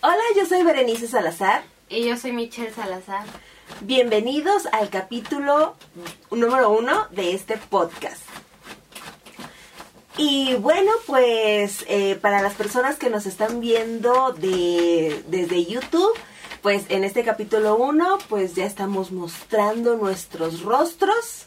Hola, yo soy Berenice Salazar. Y yo soy Michelle Salazar. Bienvenidos al capítulo número uno de este podcast. Y bueno, pues eh, para las personas que nos están viendo de, desde YouTube, pues en este capítulo uno, pues ya estamos mostrando nuestros rostros.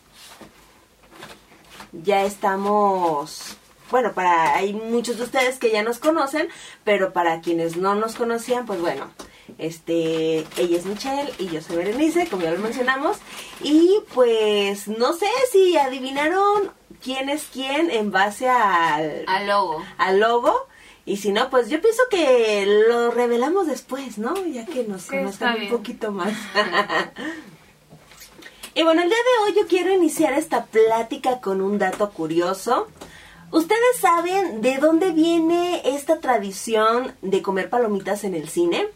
Ya estamos bueno, para hay muchos de ustedes que ya nos conocen, pero para quienes no nos conocían, pues bueno, este, ella es Michelle y yo soy Berenice, como ya lo mencionamos, y pues no sé si adivinaron quién es quién en base al al logo. Al logo. Y si no, pues yo pienso que lo revelamos después, ¿no? Ya que nos conozcan un poquito más. y bueno, el día de hoy yo quiero iniciar esta plática con un dato curioso. ¿Ustedes saben de dónde viene esta tradición de comer palomitas en el cine?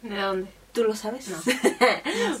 ¿De dónde? ¿Tú lo sabes? No.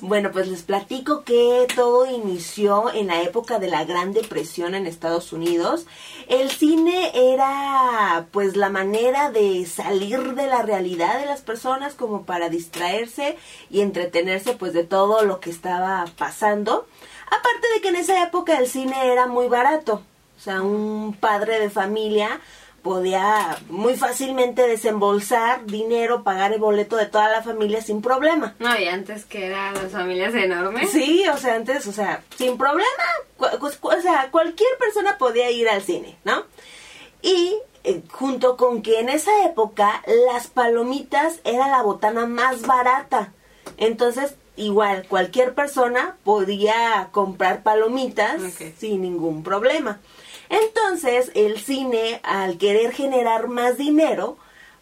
bueno, pues les platico que todo inició en la época de la Gran Depresión en Estados Unidos. El cine era pues la manera de salir de la realidad de las personas como para distraerse y entretenerse pues de todo lo que estaba pasando. Aparte de que en esa época el cine era muy barato. O sea, un padre de familia podía muy fácilmente desembolsar dinero, pagar el boleto de toda la familia sin problema. No, y antes que eran las familias enormes. Sí, o sea, antes, o sea, sin problema, o sea, cualquier persona podía ir al cine, ¿no? Y eh, junto con que en esa época las palomitas era la botana más barata. Entonces, igual, cualquier persona podía comprar palomitas sin ningún problema. Entonces, el cine, al querer generar más dinero,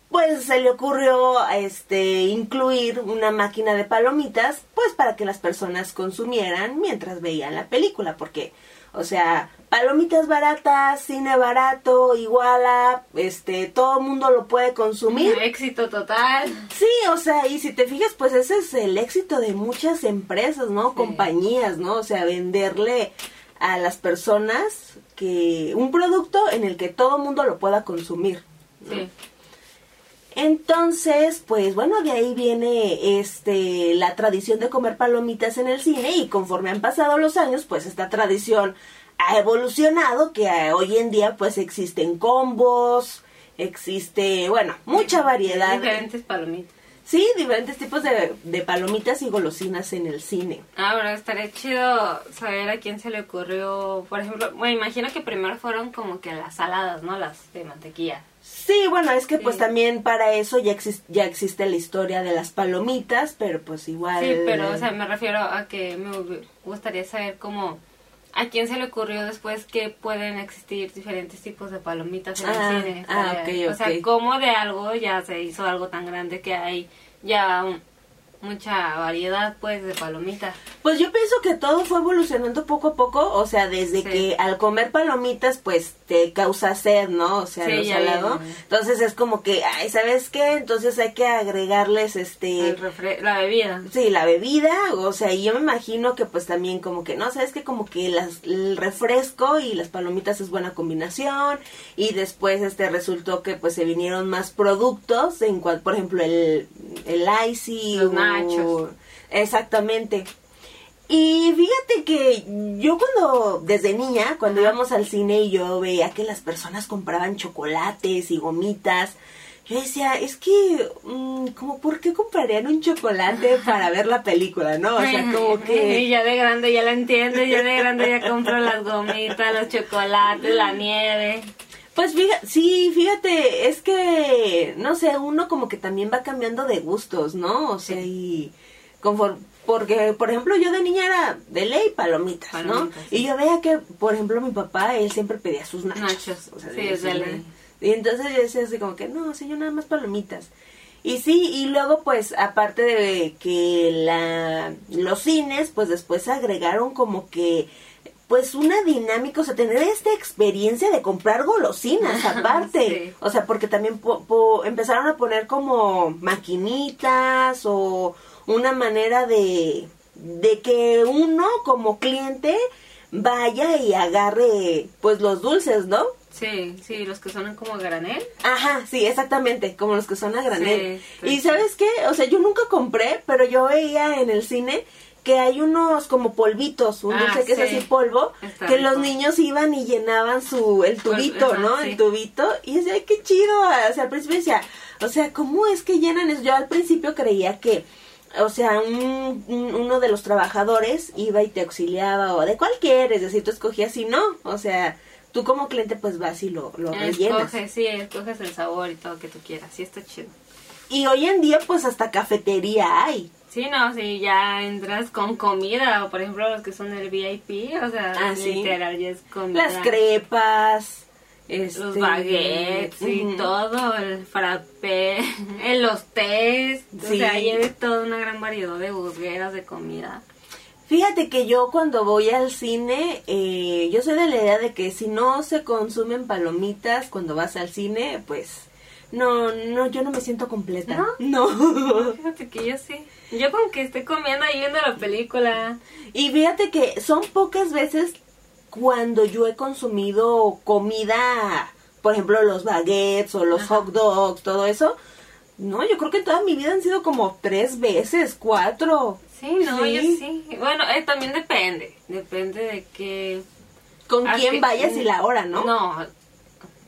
pues se le ocurrió este incluir una máquina de palomitas, pues para que las personas consumieran mientras veían la película, porque o sea, palomitas baratas, cine barato, iguala, este, todo el mundo lo puede consumir. éxito total. Sí, o sea, y si te fijas, pues ese es el éxito de muchas empresas, ¿no? Compañías, ¿no? O sea, venderle a las personas que un producto en el que todo el mundo lo pueda consumir. Sí. Entonces, pues bueno, de ahí viene este la tradición de comer palomitas en el cine y conforme han pasado los años, pues esta tradición ha evolucionado que hoy en día pues existen combos, existe, bueno, mucha variedad. Diferentes palomitas. Sí, diferentes tipos de, de, palomitas y golosinas en el cine. Ah, bueno, estaría chido saber a quién se le ocurrió, por ejemplo, bueno, imagino que primero fueron como que las saladas, ¿no? Las de mantequilla. Sí, bueno, es que pues también para eso ya, existe ya existe la historia de las palomitas, pero pues igual... Sí, pero o sea, me refiero a que me gustaría saber cómo... ¿A quién se le ocurrió después que pueden existir diferentes tipos de palomitas en el Ah, cine? ah, ok, O sea, cómo de algo ya se hizo algo tan grande que hay ya un- mucha variedad, pues, de palomitas. Pues yo pienso que todo fue evolucionando poco a poco, o sea, desde Sí. que al comer palomitas, pues te causa sed, ¿no? O sea, Sí, lo salado. Entonces es como que, ay, ¿sabes qué? Entonces hay que agregarles este... El refre- la bebida. Sí, la bebida, o sea, y yo me imagino que pues también como que, no, sabes que como que las, el refresco y las palomitas es buena combinación y después este resultó que pues se vinieron más productos, en cual, por ejemplo, el, el icy Los o- Exactamente. Y fíjate que yo cuando, desde niña, cuando íbamos al cine y yo veía que las personas compraban chocolates y gomitas, yo decía, es que, mm, como, ¿por qué comprarían un chocolate para ver la película, no? O sea, como Y que... ya de grande ya la entiendes, ya de grande ya compro las gomitas, los chocolates, la nieve. Pues fíjate, sí, fíjate, es que, no sé, uno como que también va cambiando de gustos, ¿no? O sea, y conforme, porque, por ejemplo, yo de niña era de ley palomitas, Palomitas, ¿no? sí. Y yo veía que, por ejemplo, mi papá, él siempre pedía sus nachos. Nachos, o sea, sí, es de ley. Y entonces yo decía así como que, no, sí, yo nada más palomitas. Y sí, y luego pues aparte de que la, los cines pues después agregaron como que pues una dinámica, o sea, tener esta experiencia de comprar golosinas aparte. Sí. O sea, porque también po- po- empezaron a poner como maquinitas o una manera de, de que uno como cliente vaya y agarre pues los dulces, ¿no? Sí, sí, los que son como a granel. Ajá, sí, exactamente, como los que son a granel. Sí, sí. Y sabes qué, o sea, yo nunca compré, pero yo veía en el cine que hay unos como polvitos, un Ah, dulce que sí. es así polvo, Está que rico. los niños iban y llenaban su el tubito, ajá, ¿no? sí. El tubito y decía, ay, qué chido, o sea, al principio decía, o sea, ¿cómo es que llenan eso? Yo al principio creía que o sea, un, un- uno de los trabajadores iba y te auxiliaba o de cualquier, es decir, tú escogías y no, o sea, tú como cliente pues vas y lo, lo rellenas. Escoges, sí, escoges el sabor y todo que tú quieras. Sí, está chido. Y hoy en día pues hasta cafetería hay. Sí, no, si ya entras con comida, o por ejemplo los que son del VIP, o sea, Ah, sí. literal ya es comida. Las crepas, Los este, baguettes y todo, el frappé, en los tés, Sí. o sea, de toda una gran variedad de burgueras de comida. Fíjate que yo cuando voy al cine, eh, yo soy de la idea de que si no se consumen palomitas cuando vas al cine, pues no, no, yo no me siento completa. ¿No? No. Fíjate que yo sí. Yo con que esté comiendo ahí viendo la película. Y fíjate que son pocas veces cuando yo he consumido comida, por ejemplo, los baguettes o los Ajá. hot dogs, todo eso. No, yo creo que toda mi vida han sido como tres veces, cuatro. Sí, no, Sí. yo sí. Bueno, eh, también depende. Depende de que... Con quién qué- vayas y la hora, ¿no? No,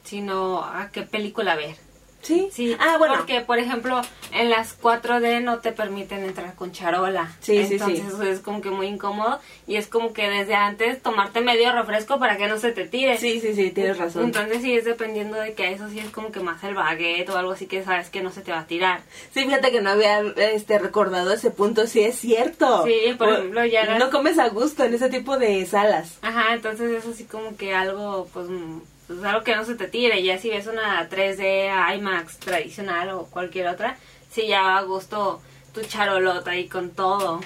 sino a qué película ver. Sí. Sí, Ah, bueno. porque por ejemplo en las 4D no te permiten entrar con charola. Sí, sí, Entonces sí. eso es como que muy incómodo y es como que desde antes tomarte medio refresco para que no se te tire. Sí, sí, sí, tienes razón. Entonces sí es dependiendo de que eso sí es como que más el baguette o algo así que sabes que no se te va a tirar. Sí, fíjate que no había este recordado ese punto, sí es cierto. Sí, por O- ejemplo, ya No comes a gusto en ese tipo de salas. Ajá, entonces es así como que algo, pues, pues, algo que no se te tire. Ya si ves una 3D IMAX tradicional o cualquier otra, sí ya a gusto tu charolota ahí con todo.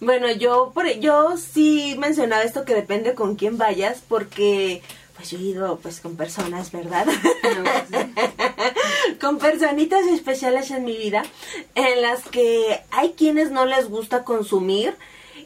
Bueno, yo por yo sí mencionaba esto que depende con quién vayas porque pues yo he ido pues con personas, ¿verdad? con personitas especiales en mi vida en las que hay quienes no les gusta consumir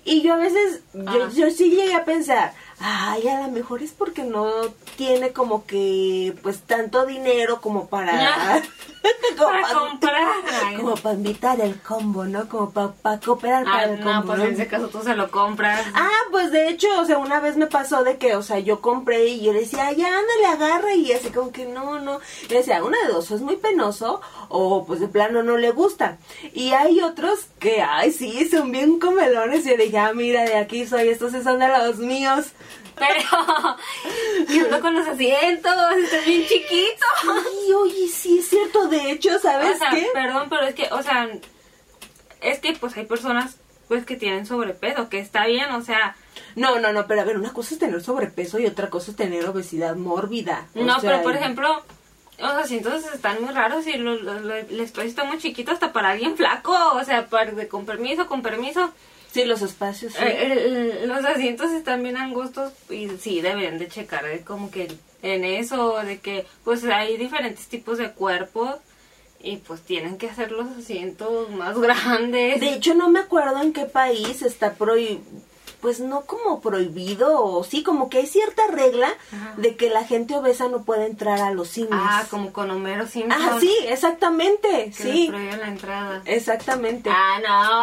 y yo a veces yo, Ah. yo sí llegué a pensar, ay, a lo mejor es porque no tiene como que pues tanto dinero como para como Para comprar. Como para invitar el combo, ¿no? Como para cooperar para Ah, el combo. no, pues ¿no? en ese caso tú se lo compras. Ah, pues de hecho, o sea, una vez me pasó de que, o sea, yo compré y yo le decía, ya, ándale, agarra, y así como que no, no. Le decía, una de dos, o es muy penoso, o pues de plano no le gusta. Y hay otros que, ay, sí, son bien comelones, y yo dije, ah, mira, de aquí soy, estos sí son de los míos. Pero, ¿qué onda con los asientos? Estás bien chiquito. Ay, oye, sí, es cierto, de hecho, ¿sabes o sea, qué? perdón, pero es que, o sea, es que pues hay personas pues que tienen sobrepeso, que está bien, o sea, No, no, no, pero a ver, una cosa es tener sobrepeso y otra cosa es tener obesidad mórbida. O no, sea, pero por ejemplo, los asientos están muy raros y el espacio está muy chiquito hasta para alguien flaco, o sea, para, de- con permiso, con permiso. Sí, los espacios, sí. Eh, el- los asientos están bien angostos y sí, deberían de checar eh, como que en eso, de que pues hay diferentes tipos de cuerpos y pues tienen que hacer los asientos más grandes. De hecho, no me acuerdo en qué país está prohibido, pues no como prohibido, o sí, como que hay cierta regla Ajá. de que la gente obesa no puede entrar a los cines. Ah, como con Homero Simpson. Ah, sí, exactamente, Que les sí, prohíben la entrada. exactamente. Ah,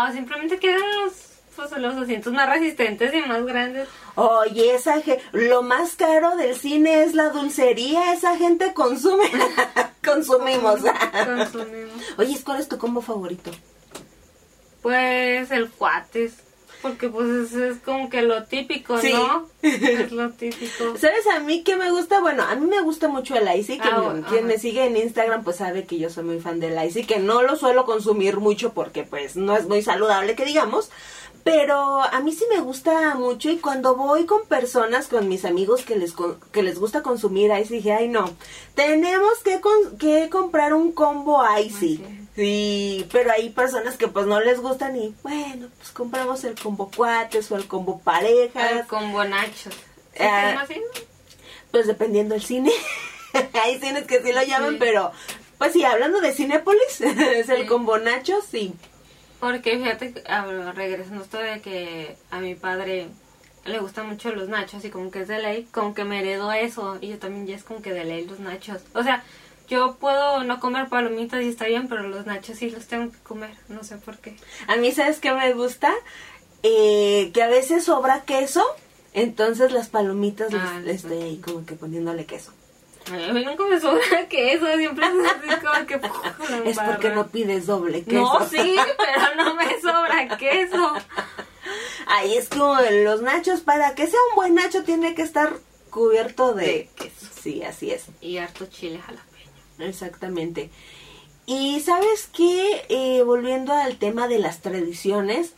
no, simplemente quedan los, pues, los asientos más resistentes y más grandes. Oye, esa ge- lo más caro del cine es la dulcería, esa gente consume, consumimos. Consumimos. Oye, ¿cuál es tu combo favorito? Pues el cuates. Porque pues es, es como que lo típico, Sí. ¿no? Es lo típico. ¿Sabes a mí qué me gusta? Bueno, a mí me gusta mucho el Icy. Quien, Ah, me- bueno, quien ajá. me sigue en Instagram pues sabe que yo soy muy fan del Icy, que no lo suelo consumir mucho porque pues no es muy saludable que digamos. Pero a mí sí me gusta mucho y cuando voy con personas, con mis amigos que les que les gusta consumir Icy, dije, ay no, tenemos que, con- que comprar un combo Icy. Sí, pero hay personas que pues no les gustan y bueno, pues compramos el combo cuates o el combo parejas. El combo nachos. ¿Sí se Ah, así? Pues dependiendo del cine. Hay cines que sí lo llaman, Sí. pero pues sí, hablando de Cinépolis, es el Sí. combo Nacho, sí. Porque fíjate, ah, regresando esto de que a mi padre le gustan mucho los nachos y como que es de ley, como que me heredó eso y yo también ya es como que de ley los nachos. O sea, yo puedo no comer palomitas y está bien, pero los nachos sí los tengo que comer, no sé por qué. A mí, ¿sabes qué me gusta? Eh, que a veces sobra queso, entonces las palomitas les- Ah, les sí. estoy ahí como que poniéndole queso. A mí nunca me sobra queso, siempre es así como que... Es porque no pides doble queso. No, sí, pero no me sobra queso. Ahí es como los nachos, para que sea un buen nacho tiene que estar cubierto de De queso. Sí, así es. Y harto chile jalapeño. Exactamente. Y sabes qué, Eh, volviendo al tema de las tradiciones,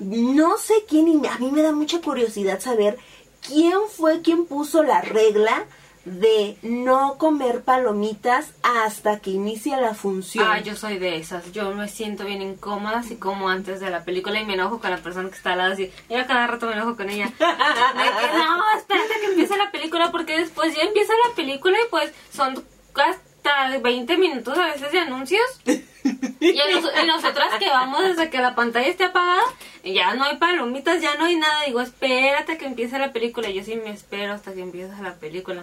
no sé quién, y a mí me da mucha curiosidad saber quién fue quien puso la regla de no comer palomitas hasta que inicia la función. Ah, yo soy de esas. Yo me siento bien incómoda si como antes de la película y me enojo con la persona que está al lado. Así, y a cada rato me enojo con ella. De que, no, espérate que empiece la película porque después ya empieza la película y pues son hasta 20 minutos a veces de anuncios. Y, nos- y nosotras que vamos desde que la pantalla esté apagada, ya no hay palomitas, ya no hay nada. Digo, espérate que empiece la película. Yo sí me espero hasta que empiece la película.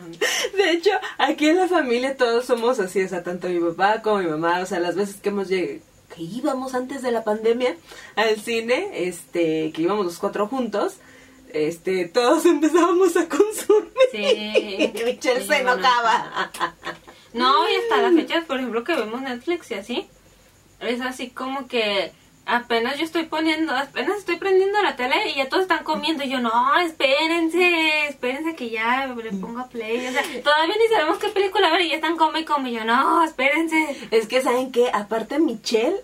De hecho, aquí en la familia todos somos así, o sea, tanto mi papá como mi mamá, o sea, las veces que hemos llegado, que íbamos antes de la pandemia al cine, este, que íbamos los cuatro juntos, este, todos empezábamos a consumir. Sí. Michelle Sí, se bueno. enojaba. No, y hasta la fecha, por ejemplo, que vemos Netflix y así, es así como que apenas yo estoy poniendo, apenas estoy prendiendo la tele y ya todos están comiendo y yo, no, espérense, espérense que ya le ponga play, o sea, todavía ni sabemos qué película ver y ya están come y come y yo, no, espérense. Es que, ¿saben qué? Aparte, Michelle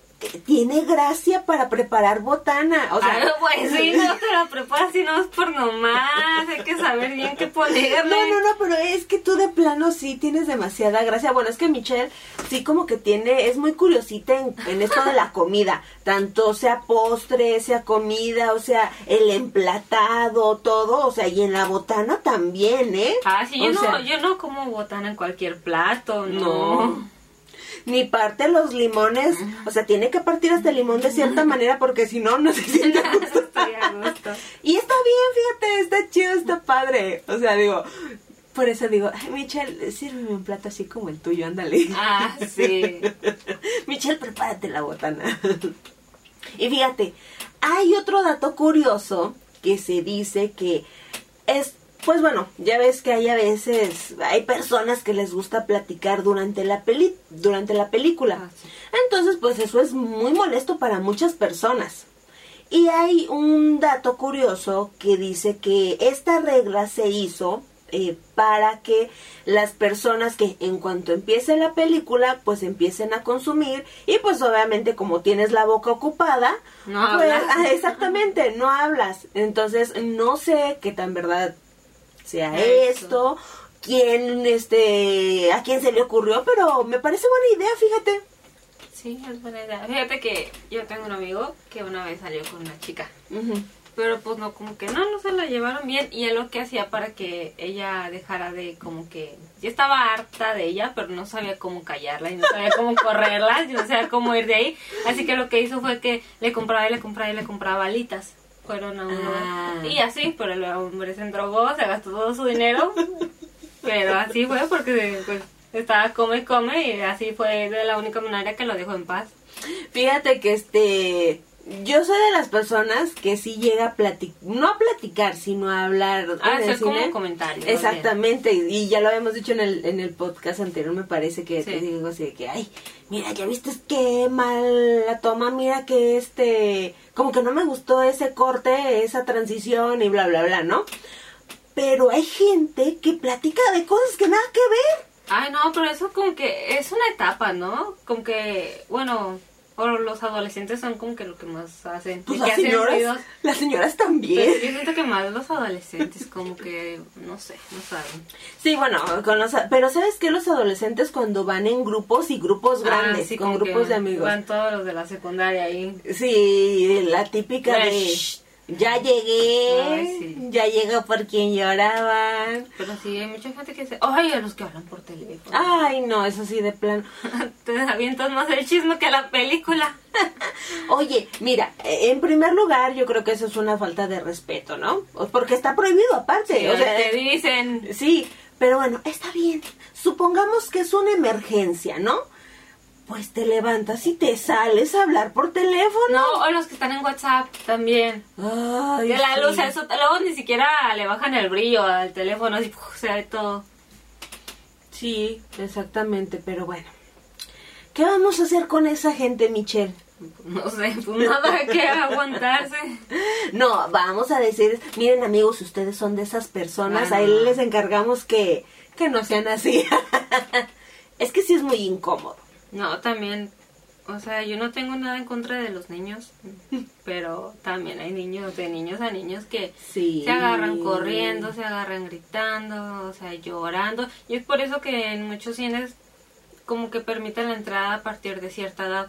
tiene gracia para preparar botana. O sea, Ay, pues sí, no te la preparas si no es por nomás, hay que saber bien qué ponerle. No, no, no, pero es que tú de plano sí tienes demasiada gracia. Bueno, es que Michelle sí como que tiene, es muy curiosita en, en esto de la comida. Tanto sea postre, sea comida, o sea, el emplatado, todo, o sea, y en la botana también, ¿eh? Ah, sí, yo, no, yo no como botana en cualquier plato, no. No. Ni parte los limones, o sea, tiene que partir hasta el limón de cierta manera porque si no, no se siente a gusto. Estoy a gusto. Y está bien, fíjate, está chido, está padre. O sea, digo, por eso digo, ay, Michelle, sírveme un plato así como el tuyo, ándale. Ah, sí. Michelle, prepárate la botana. y fíjate, hay otro dato curioso que se dice que es, pues bueno, ya ves que hay a veces, hay personas que les gusta platicar durante la peli, durante la película. Ah, sí. Entonces, pues eso es muy molesto para muchas personas. Y hay un dato curioso que dice que esta regla se hizo eh, para que las personas que en cuanto empiece la película pues empiecen a consumir y pues obviamente como tienes la boca ocupada No pues, hablas. ah, exactamente no hablas entonces no sé qué tan verdad sea Eso. esto quién este a quién se le ocurrió pero me parece buena idea fíjate Sí, es buena idea. Fíjate que yo tengo un amigo que una vez salió con una chica. Pero pues no, como que no, no se la llevaron bien. Y él lo que hacía para que ella dejara de como que... Yo estaba harta de ella, pero no sabía cómo callarla y no sabía cómo correrla, y no sabía cómo ir de ahí. Así que lo que hizo fue que le compraba y le compraba y le compraba alitas. Fueron a un Ah. lugar. Y así, pero el hombre se endrogó, se gastó todo su dinero. pero así fue porque pues estaba come y come y así fue de la única manera que lo dejó en paz. Fíjate que este. Yo soy de las personas que sí llega a platicar, no a platicar, sino a hablar Ah, en el como Exactamente, y, y ya lo habíamos dicho en el, en el podcast anterior, me parece que Sí. te digo así de que, ay, mira, ya viste qué mal la toma, mira que este, como que no me gustó ese corte, esa transición y bla, bla, bla, ¿no? Pero hay gente que platica de cosas que nada que ver. Ay, no, pero eso como que es una etapa, ¿no? Como que, bueno, o los adolescentes son como que lo que más hacen. Pues las señoras, ruidos. las señoras Pero también. yo siento que más los adolescentes, como que, no sé, no saben. Sí, bueno, con los, pero ¿sabes qué? Los adolescentes cuando van en grupos y grupos grandes, Ah, sí, con grupos de amigos. Van todos los de la secundaria ahí. Sí, la típica de... Ya llegué, Ay, sí. ya llegó por quien lloraban. Pero sí, hay mucha gente que dice, ay, a los que hablan por teléfono. Ay, no, eso sí, de plano. Te avientas más el chisme que la película. Oye, mira, eh, en primer lugar, yo creo que eso es una falta de respeto, ¿no? O- Porque está prohibido aparte. Sí, o sea, te dicen, sí, pero bueno, está bien. Supongamos que es una emergencia, ¿no? Pues te levantas y te sales a hablar por teléfono. no, o los que están en WhatsApp también. Ay, De la sí. luz, eso, luego ni siquiera le bajan el brillo al teléfono, así, ¡puf! se ve todo. Sí, exactamente, pero bueno. ¿Qué vamos a hacer con esa gente, Michelle? No sé, pues nada que aguantarse. No, vamos a decir, miren amigos, ustedes son de esas personas, Ah, ahí no. les encargamos que, que no sean así. es que sí es muy incómodo. No, también, o sea, yo no tengo nada en contra de los niños, pero también hay niños, de niños a niños que Sí. se agarran corriendo, se agarran gritando, o sea, llorando. Y es por eso que en muchos cines como que permiten la entrada a partir de cierta edad.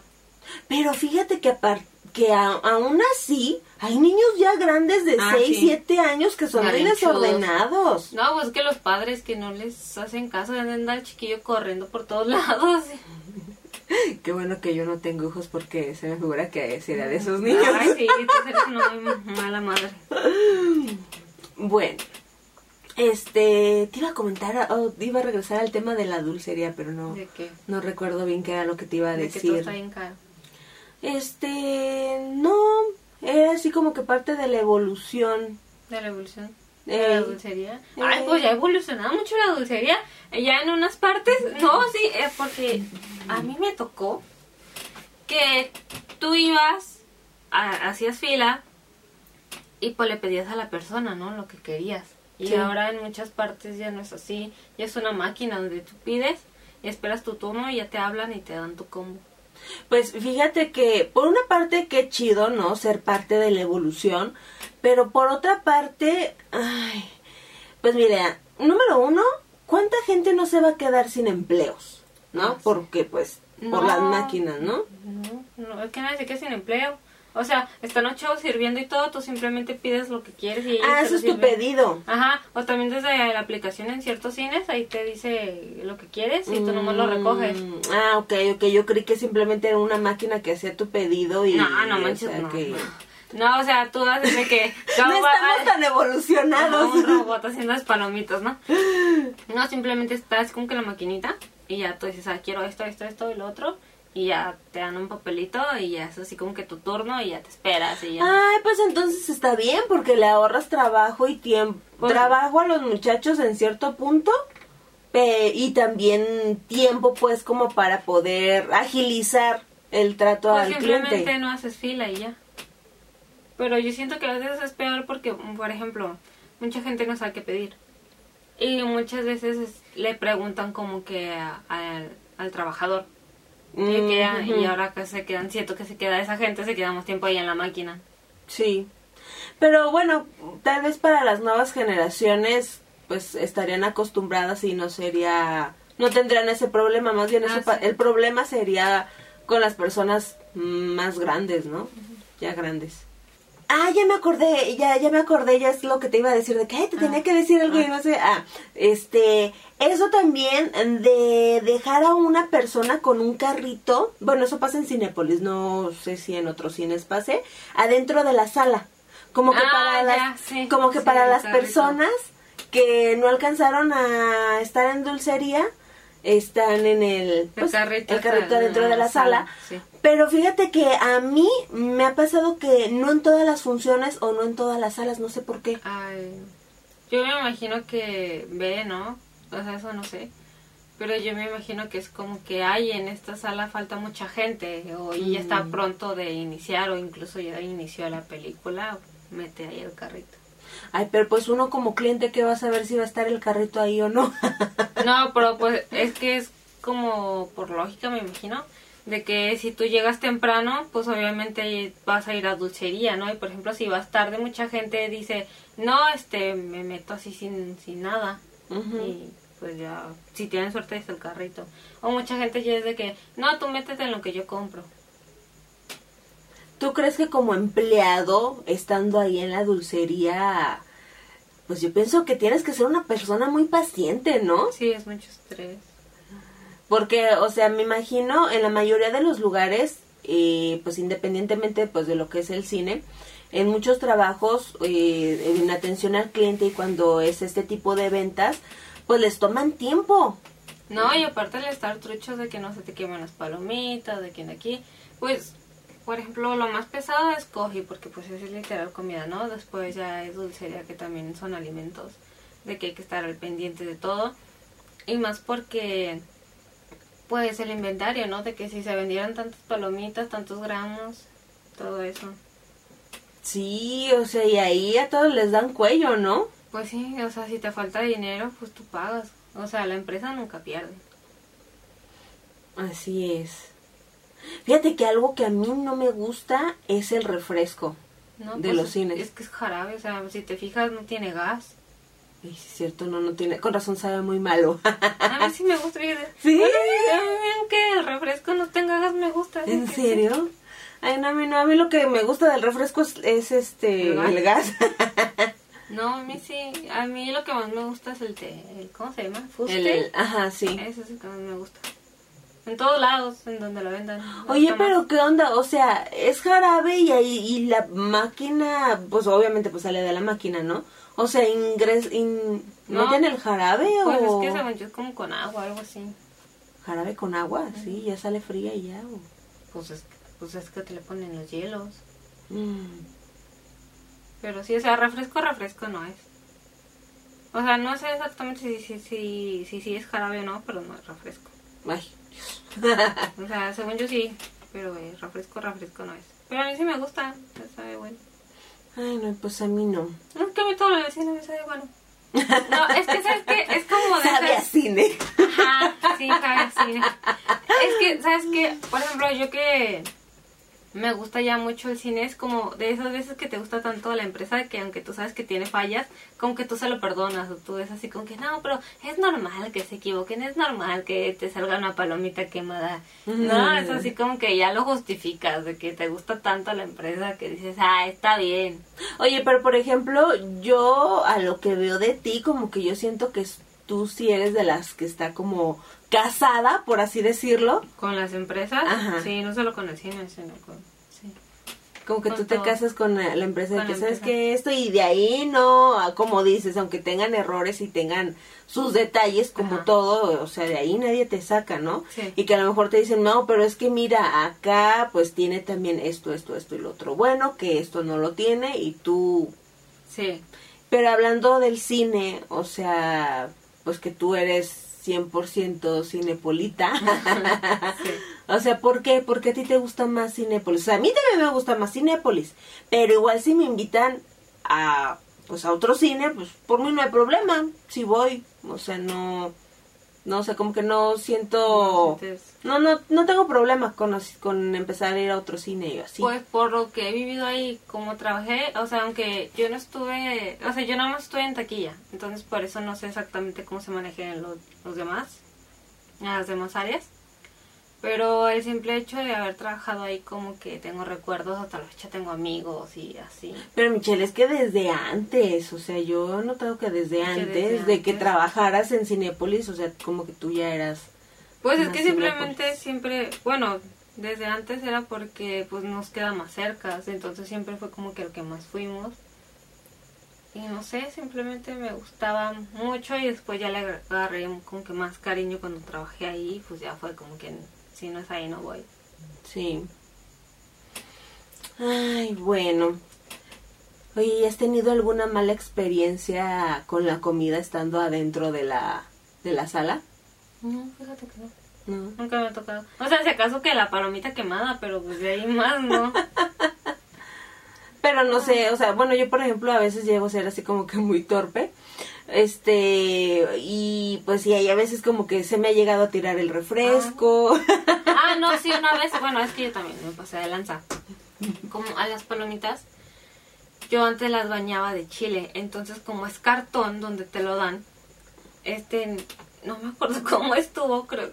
Pero fíjate que, apar- que a- aún así hay niños ya grandes de Ah, 6, sí. 7 años que son muy Berrinchudos. desordenados. No, pues que los padres que no les hacen caso andar al chiquillo corriendo por todos lados. Qué bueno que yo no tengo hijos porque se me figura que sería de esos niños. Ay, sí, una muy mala madre. Bueno, este, te iba a comentar, oh, iba a regresar al tema de la dulcería, pero no, ¿De qué? no recuerdo bien qué era lo que te iba a De que todo decir. está bien caro. Este, no, era así como que parte de la evolución. De la evolución. Eh, De la dulcería. Ay, eh. pues ya ha evolucionado mucho la dulcería. Ya en unas partes. No, sí, es porque a mí me tocó que tú ibas, a- hacías fila y pues le pedías a la persona, ¿no? Lo que querías. Y Sí. ahora en muchas partes ya no es así. Ya es una máquina donde tú pides y esperas tu turno y ya te hablan y te dan tu combo. Pues fíjate que por una parte qué chido, ¿no? Ser parte de la evolución, pero por otra parte, ay, pues mira, número uno, ¿cuánta gente no se va a quedar sin empleos? ¿No? Ah. Porque pues por No. las máquinas, ¿no? No, no, es que nadie se queda sin empleo. O sea, están ocho sirviendo y todo, tú simplemente pides lo que quieres y Ah, eso es tu pedido. Ajá, o también desde la aplicación en ciertos cines, ahí te dice lo que quieres y tú nomás lo recoges. Mm, Ah, ok, ok. Yo creí que simplemente era una máquina que hacía tu pedido y... No, no o manches, sea, no. que- No, o sea, tú haces de que... No va- estamos tan evolucionados. un robot haciendo las palomitas, ¿no? No, simplemente estás como que la maquinita y ya tú dices, ah, quiero esto, esto, esto y lo otro. Y ya te dan un papelito y ya es así como que tu turno y ya te esperas y ya. Ay, pues entonces está bien porque le ahorras trabajo y tiempo. Pues- trabajo a los muchachos en cierto punto pe- y también tiempo pues como para poder agilizar el trato Pues al simplemente cliente. no haces fila y ya. Pero yo siento que a veces es peor porque, por ejemplo, mucha gente no sabe qué pedir. Y muchas veces es- le preguntan como que a- al- al trabajador. Ya- y ahora que se quedan, siento que se queda esa gente, se queda más tiempo ahí en la máquina. Sí. Pero bueno, tal vez para las nuevas generaciones pues estarían acostumbradas y no sería no tendrían ese problema, más bien Ah, sí. el problema sería con las personas más grandes, ¿no? Ya grandes. Ah, ya me acordé, ya, ya me acordé, ya es lo que te iba a decir, de que ay, te Ah. tenía que decir algo y no sé. Ah, este, eso también de dejar a una persona con un carrito, bueno, eso pasa en Cinépolis, no sé si en otros cines pase, adentro de la sala. Como que Ah, para ya, las, sí, como que sí, para las carrito. personas que no alcanzaron a estar en dulcería, están en el, pues, carrito el carrito en dentro la de la sala. sala, sí. Pero fíjate que a mí me ha pasado que no en todas las funciones o no en todas las salas, no sé por qué. Ay, yo me imagino que ve, ¿no? O sea, eso no sé. Pero yo me imagino que es como que hay en esta sala falta mucha gente o y ya está Mm. pronto de iniciar o incluso ya inició la película, mete ahí el carrito. Ay, pero pues uno como cliente que va a saber si va a estar el carrito ahí o no. No, pero pues es que es como por lógica me imagino de que si tú llegas temprano, pues obviamente vas a ir a dulcería, ¿no? Y por ejemplo, si vas tarde, mucha gente dice, no, este, me meto así sin, sin nada. Y pues ya, si tienen suerte, está el carrito. O mucha gente ya es de que, no, tú métete en lo que yo compro. ¿Tú ¿Tú crees que como empleado, estando ahí en la dulcería, pues yo pienso que tienes que ser una persona muy paciente, ¿no? Sí, es mucho estrés. Porque, o sea, me imagino en la mayoría de los lugares, eh, pues independientemente pues de lo que es el cine, en muchos trabajos eh, en atención al cliente y cuando es este tipo de ventas, pues les toman tiempo. No, y aparte el estar truchos de que no se te quemen las palomitas, de que en aquí, pues, por ejemplo, lo más pesado es coffee, porque pues es literal comida, ¿no? Después ya es dulcería, que también son alimentos, de que hay que estar al pendiente de todo. Y más porque, pues, el inventario, ¿no? De que si se vendieran tantas palomitas, tantos gramos, todo eso. Sí, o sea, y ahí a todos les dan cuello, ¿no? Pues sí, o sea, si te falta dinero, pues tú pagas. O sea, la empresa nunca pierde. Así es. Fíjate que algo que a mí no me gusta es el refresco No, de pues los es- cines. Es que es jarabe, o sea, si te fijas no tiene gas. Ay, sí es cierto, no, no tiene. Con razón sabe muy malo. A mí sí me gusta. ¿Sí? Aunque el refresco no tenga gas me gusta. ¿En serio? Ay, no, a mí no. A mí lo que me gusta del refresco es, es este. ¿El gas? El gas. sí. No, a mí sí. A mí lo que más me gusta es el té. El, ¿Cómo se llama? ¿Fuste? El- ajá, sí. Ese es el que más me gusta. En todos lados, en donde lo vendan. Oye, pero más. ¿qué onda? O sea, es jarabe y ahí y la máquina, pues obviamente pues sale de la máquina, ¿no? O sea, ingres, in, No. ¿meten el jarabe Pues o es que según yo es como con agua, algo así. jarabe con agua? Sí, ya sale fría y ya. o- Pues es, pues es que te le ponen los hielos. Mm. Pero sí, o sea, refresco, refresco no es. O sea, no sé exactamente si si, si, si, si es jarabe o no, pero no es refresco. Ay, O sea, según yo sí, pero eh, refresco, refresco no es. Pero a mí sí me gusta, me sabe bueno. Ay, no, pues a mí no. No, es que a mí todo lo del cine me sabe bueno. No, es que, ¿sabes qué? Es como de Sabe a esas... cine. Ajá, sí, sabe a cine. Es que, ¿sabes qué? Por ejemplo, yo que me gusta ya mucho el cine, es como de esas veces que te gusta tanto la empresa que aunque tú sabes que tiene fallas, como que tú se lo perdonas o tú es así como que no, pero es normal que se equivoquen, es normal que te salga una palomita quemada. No, es así como que ya lo justificas de que te gusta tanto la empresa que dices, ah, está bien. Oye, pero por ejemplo, yo a lo que veo de ti, como que yo siento que tú sí eres de las que está como casada, por así decirlo. Con las empresas, Ajá. sí, no solo con el cine, sino con... Sí. Como que Con tú te casas con la, la empresa de que sabes que esto y de ahí no, ah, como dices, aunque tengan errores y tengan sus detalles como Ajá. todo, o sea, de ahí nadie te saca, ¿no? Sí. Y que a lo mejor te dicen, no, pero es que mira, acá pues tiene también esto, esto, esto y lo otro bueno, que esto no lo tiene y tú... Sí. Pero hablando del cine, o sea, pues que tú eres 100% cinepolita. Sí. O sea, ¿por qué? Porque a ti te gusta más Cinépolis. O sea, a mí también me gusta más Cinépolis. Pero igual si me invitan a, pues, a otro cine, pues por mí no hay problema. Si voy. O sea, no... No, o sea, como que no siento... No No, no, tengo problema con, con empezar a ir a otro cine y así. Pues por lo que he vivido ahí, como trabajé, o sea, aunque yo no estuve, o sea, yo nada más estuve en taquilla, entonces por eso no sé exactamente cómo se manejan los, los demás, las demás áreas. Pero el simple hecho de haber trabajado ahí, como que tengo recuerdos, hasta la fecha tengo amigos y así. Pero Michelle, es que desde antes, o sea, yo he notado que desde antes, desde de que trabajaras en Cinépolis, o sea, como que tú ya eras... Pues es que Cinépolis. simplemente siempre, bueno, desde antes era porque pues nos queda más cerca, entonces siempre fue como que el que más fuimos. Y no sé, simplemente me gustaba mucho y después ya le agarré como que más cariño cuando trabajé ahí, pues ya fue como que si no es ahí no voy. Sí. Ay, bueno. Oye, ¿y ¿has tenido alguna mala experiencia con la comida estando adentro de la, de la sala? No, fíjate que no. No. Nunca me ha tocado. O sea, si acaso que la palomita quemada, pero pues de ahí más no. Pero no sé, o sea, bueno, yo por ejemplo a veces llego a ser así como que muy torpe. Este, y pues sí, hay a veces como que se me ha llegado a tirar el refresco. Ah, no, sí, una vez, bueno, es que yo también me pasé de lanza. Como a las palomitas, yo antes las bañaba de chile, entonces como es cartón donde te lo dan, este, no me acuerdo cómo estuvo, creo,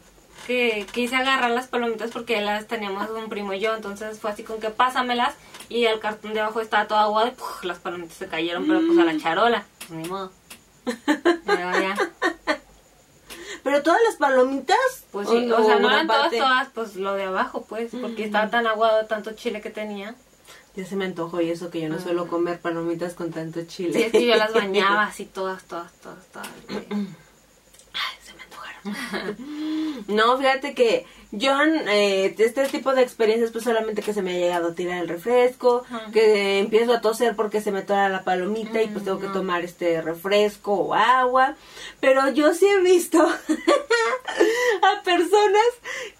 que quise agarrar las palomitas porque las teníamos un primo y yo, entonces fue así con que pásamelas y el cartón de abajo estaba todo aguado y las palomitas se cayeron, pero pues a la charola, pues ni modo. Pero ya, Pero todas las palomitas. pues sí, ¿O o sea, no eran todas, parte? todas, pues lo de abajo, pues, porque estaba tan aguado tanto chile que tenía. Ya se me antojó y eso que yo no suelo comer palomitas con tanto chile. Sí, es que yo las bañaba así todas, todas, todas, todas. Ay, se me antojaron. no, fíjate que yo, eh, este tipo de experiencias, pues solamente que se me ha llegado a tirar el refresco, que empiezo a toser porque se me tora la palomita y pues tengo que no. tomar este refresco o agua. Pero yo sí he visto a personas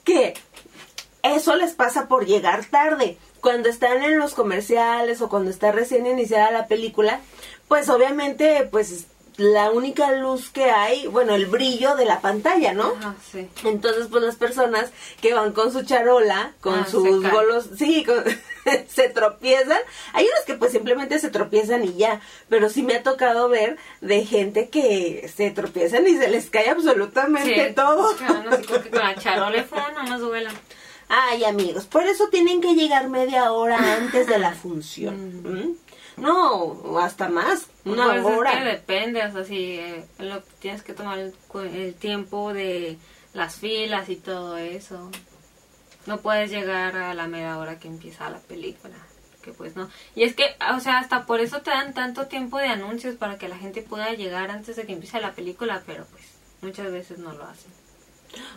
que eso les pasa por llegar tarde. Cuando están en los comerciales o cuando está recién iniciada la película, pues obviamente, pues la única luz que hay, bueno, el brillo de la pantalla, ¿no? Ajá, sí. Entonces, pues las personas que van con su charola, con Ah, sus bolos, sí, con- se tropiezan. Hay unos que pues simplemente se tropiezan y ya, pero sí me ha tocado ver de gente que se tropiezan y se les cae absolutamente Sí, todo. como que con la charola no nos vuelan. Ay, amigos, por eso tienen que llegar media hora antes de la función. ¿m? No, o hasta más, una Pues hora. Es que depende, o sea, si eh, lo, tienes que tomar el, tiempo de las filas y todo eso. No puedes llegar a la media hora que empieza la película. Que pues no. Y es que, o sea, hasta por eso te dan tanto tiempo de anuncios para que la gente pueda llegar antes de que empiece la película, pero pues muchas veces no lo hacen.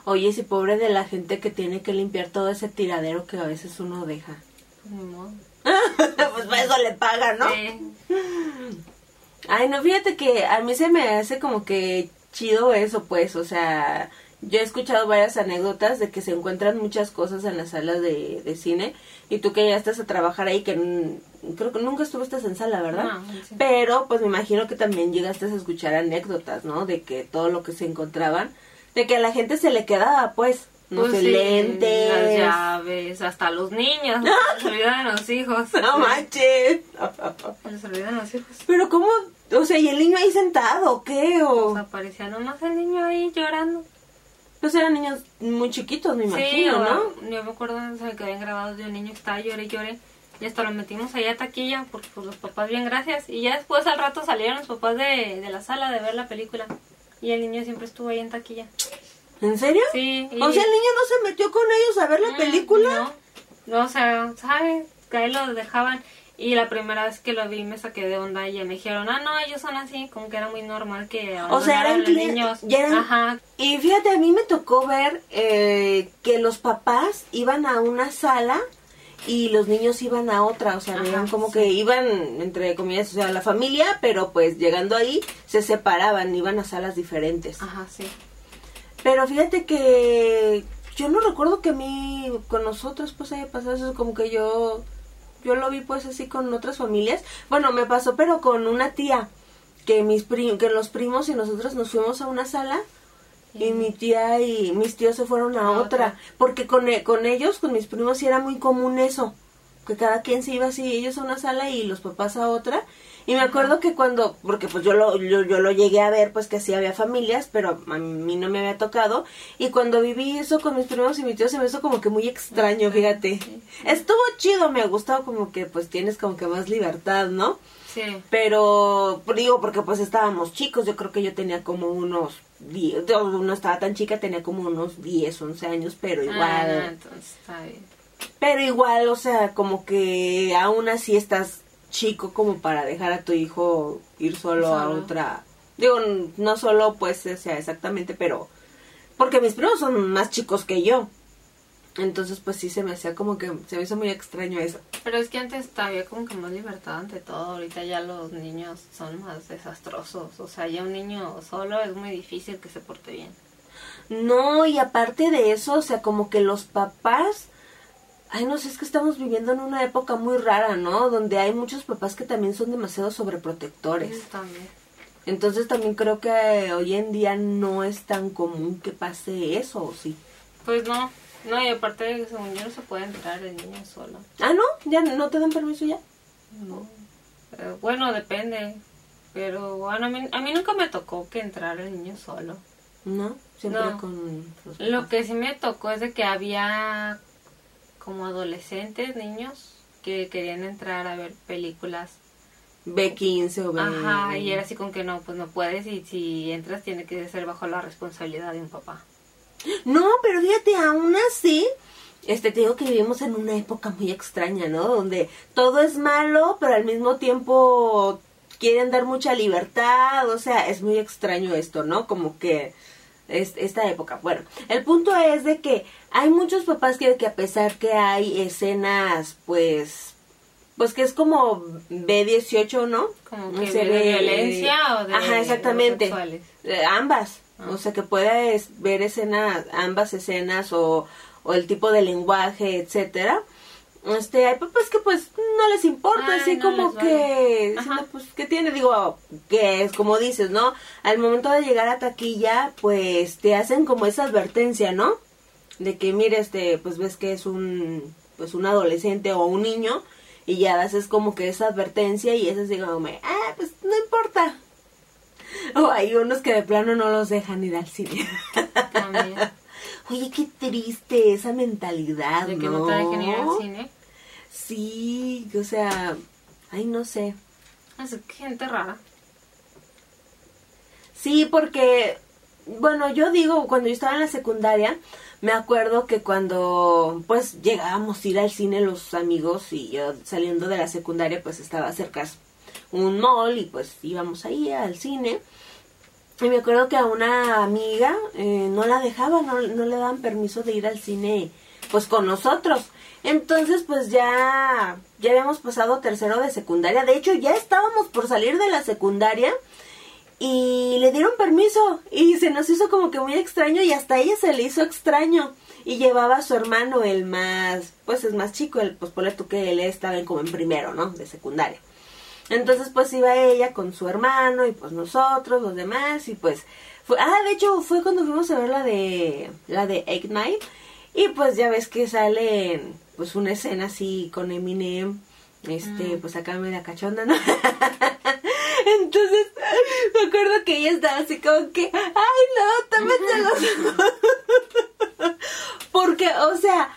Oye, si pobre de la gente que tiene que limpiar todo ese tiradero que a veces uno deja. Pues ni modo. pues para eso le pagan, ¿no? Sí. Ay, no, fíjate que a mí se me hace como que chido eso, pues, o sea, yo he escuchado varias anécdotas de que se encuentran muchas cosas en las salas de, de cine y tú que ya estás a trabajar ahí, que creo que nunca estuviste en sala, ¿verdad? No, sí. Pero, pues me imagino que también llegaste a escuchar anécdotas, ¿no? De que todo lo que se encontraban, de que a la gente se le quedaba, pues, no Pues sé, sí, lentes. Las llaves, hasta los niños. Se olvidan los hijos. No manches. Se olvidan los hijos. Pero cómo, o sea, y el niño ahí sentado, ¿o ¿qué? O Pues aparecía nomás el niño ahí llorando. pues eran niños muy chiquitos, me sí, imagino, o- ¿no? yo me acuerdo se me quedé grabado de un niño que estaba lloré y lloré. Y hasta lo metimos allá a taquilla porque pues los papás bien gracias. Y ya después al rato salieron los papás de, de la sala de ver la película. Y el niño siempre estuvo ahí en taquilla. ¿En serio? Sí. y- O sea, el niño no se metió con ellos a ver la Mm, película. No, o sea, ¿sabes? Que ahí lo dejaban. Y la primera vez que lo vi me saqué de onda y ya me dijeron, ah, no, ellos son así, como que era muy normal que O sea, eran los niños. ya eran- Ajá, Y fíjate, a mí me tocó ver eh, que los papás iban a una sala y los niños iban a otra, o sea, Ajá, como sí. que iban, entre comillas, o sea, la familia, pero pues llegando ahí se separaban, iban a salas diferentes. ajá, sí. Pero fíjate que yo no recuerdo que a mí, con nosotros, pues haya pasado eso, como que yo, yo lo vi pues así con otras familias. Bueno, me pasó, pero con una tía, que mis pri- que los primos y nosotros nos fuimos a una sala y mi tía y mis tíos se fueron a A otra. otra. Porque con, e- con ellos, con mis primos, sí era muy común eso. Que cada quien se iba así, ellos a una sala y los papás a otra. Y me acuerdo que cuando, porque pues yo lo, yo, yo lo llegué a ver, pues que sí había familias, pero a mí no me había tocado. Y cuando viví eso con mis primos y mi tío se me hizo como que muy extraño, fíjate. Estuvo chido, me ha gustado como que pues tienes como que más libertad, ¿no? Sí. Pero digo, porque pues estábamos chicos, yo creo que yo tenía como unos 10, yo no estaba tan chica, tenía como unos 10, 11 años, pero igual, Ah, entonces está bien. pero igual, o sea, como que aún así estás chico como para dejar a tu hijo ir solo, a otra, digo, no solo pues, o sea, exactamente, pero porque mis primos son más chicos que yo. Entonces, pues sí se me hacía como que se me hizo muy extraño eso. Pero es que antes había como que más libertad ante todo. Ahorita ya los niños son más desastrosos. O sea, ya un niño solo es muy difícil que se porte bien. No, y aparte de eso, o sea, como que los papás, ay, no sé, es que estamos viviendo en una época muy rara, ¿no? Donde hay muchos papás que también son demasiado sobreprotectores. También. Entonces también creo que hoy en día no es tan común que pase eso, ¿o sí? Pues no. No, y aparte de que según yo no se puede entrar el niño solo. Ah, ¿no? ¿Ya no te dan permiso ya? No. Eh, bueno, depende. Pero bueno, a mí, a mí nunca me tocó que entrara el niño solo. ¿no? Siempre No. con los Lo que sí me tocó es de que había como adolescentes, niños, que querían entrar a ver películas. B15 o B... Ajá, y era así con que no, pues no puedes y si entras tiene que ser bajo la responsabilidad de un papá. No, pero fíjate, aún así, este, te digo que vivimos en una época muy extraña, ¿no? Donde todo es malo, pero al mismo tiempo quieren dar mucha libertad, o sea, es muy extraño esto, ¿no? Como que es esta época. Bueno, el punto es de que hay muchos papás que, que a pesar que hay escenas, pues, pues que es como B18, ¿no? Como No que de violencia o de Ajá, exactamente. Eh, ambas. Ah. O sea, que puedes ver escenas, ambas escenas o, o el tipo de lenguaje, etcétera. Este, hay papás que pues no les importa, así no como vale. que, pues, ¿qué tiene? Digo, que es como dices, ¿no? Al momento de llegar a taquilla, pues te hacen como esa advertencia, ¿no? De que, mire, este, pues ves que es un, pues un adolescente o un niño, y ya haces como que esa advertencia y es así como, ah, pues no importa. O hay unos que de plano no los dejan ir al cine. También. Oye, qué triste esa mentalidad, De que ¿no? no te dejen ir al cine. Sí, o sea, ay, no sé. Es que gente rara. Sí, porque, bueno, yo digo, cuando yo estaba en la secundaria, me acuerdo que cuando, pues, llegábamos a ir al cine los amigos y yo saliendo de la secundaria, pues, estaba cerca un mall y pues íbamos ahí al cine. Y me acuerdo que a una amiga eh, no la dejaban, no, no le daban permiso de ir al cine, pues, con nosotros. Entonces, pues ya, ya habíamos pasado tercero de secundaria. De hecho, ya estábamos por salir de la secundaria y le dieron permiso y se nos hizo como que muy extraño y hasta ella se le hizo extraño y llevaba a su hermano el más pues es más chico el pues tú que él estaba en- como en primero no de secundaria. Entonces pues iba ella con su hermano y pues nosotros los demás y pues fue ah de hecho fue cuando fuimos a ver la de la de Egg Night y pues ya ves que sale pues una escena así con Eminem este Mm. pues acá media cachonda no Entonces, me acuerdo que ella estaba así como que, ay no, tómate los Porque, o sea,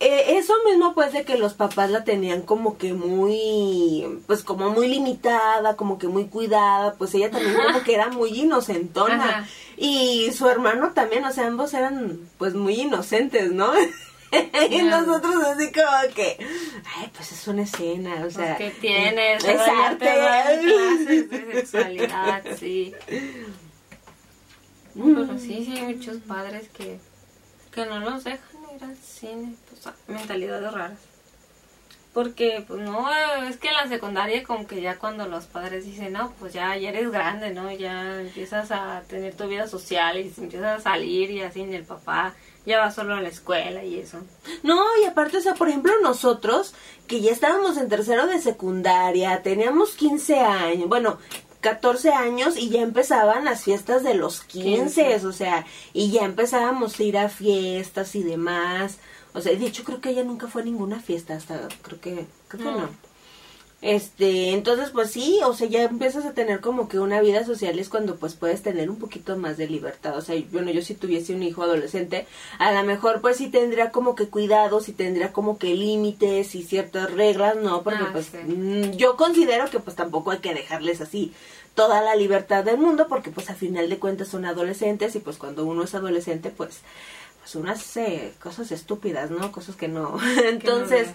eh, eso mismo pues de que los papás la tenían como que muy, pues como muy limitada, como que muy cuidada, pues ella también como que era muy inocentona. Ajá. Y su hermano también, o sea, ambos eran pues muy inocentes, ¿no? y nosotros así como que, ay, pues es una escena, o sea. Pues que tienes, es arte. clases de sexualidad, sí. Pero sí, sí hay muchos padres que, que no los dejan ir al cine, pues mentalidades raras. Porque, pues no, es que en la secundaria como que ya cuando los padres dicen, no, pues ya, ya eres grande, ¿no? Ya empiezas a tener tu vida social y empiezas a salir y así, ni el papá ya va solo a la escuela y eso. No, y aparte, o sea, por ejemplo, nosotros, que ya estábamos en tercero de secundaria, teníamos 15 años, bueno, 14 años y ya empezaban las fiestas de los 15, 15. o sea, y ya empezábamos a ir a fiestas y demás. O sea, de hecho creo que ella nunca fue a ninguna fiesta hasta creo que creo que No. no. Este, entonces pues sí, o sea, ya empiezas a tener como que una vida social es cuando pues puedes tener un poquito más de libertad. O sea, bueno, yo si tuviese un hijo adolescente, a lo mejor pues sí tendría como que cuidados y tendría como que límites y ciertas reglas, ¿no? Porque Ah, pues sí. mm, yo considero que pues tampoco hay que dejarles así toda la libertad del mundo porque pues a final de cuentas son adolescentes y pues cuando uno es adolescente pues pues uno hace cosas estúpidas, ¿no? Cosas que no. Entonces,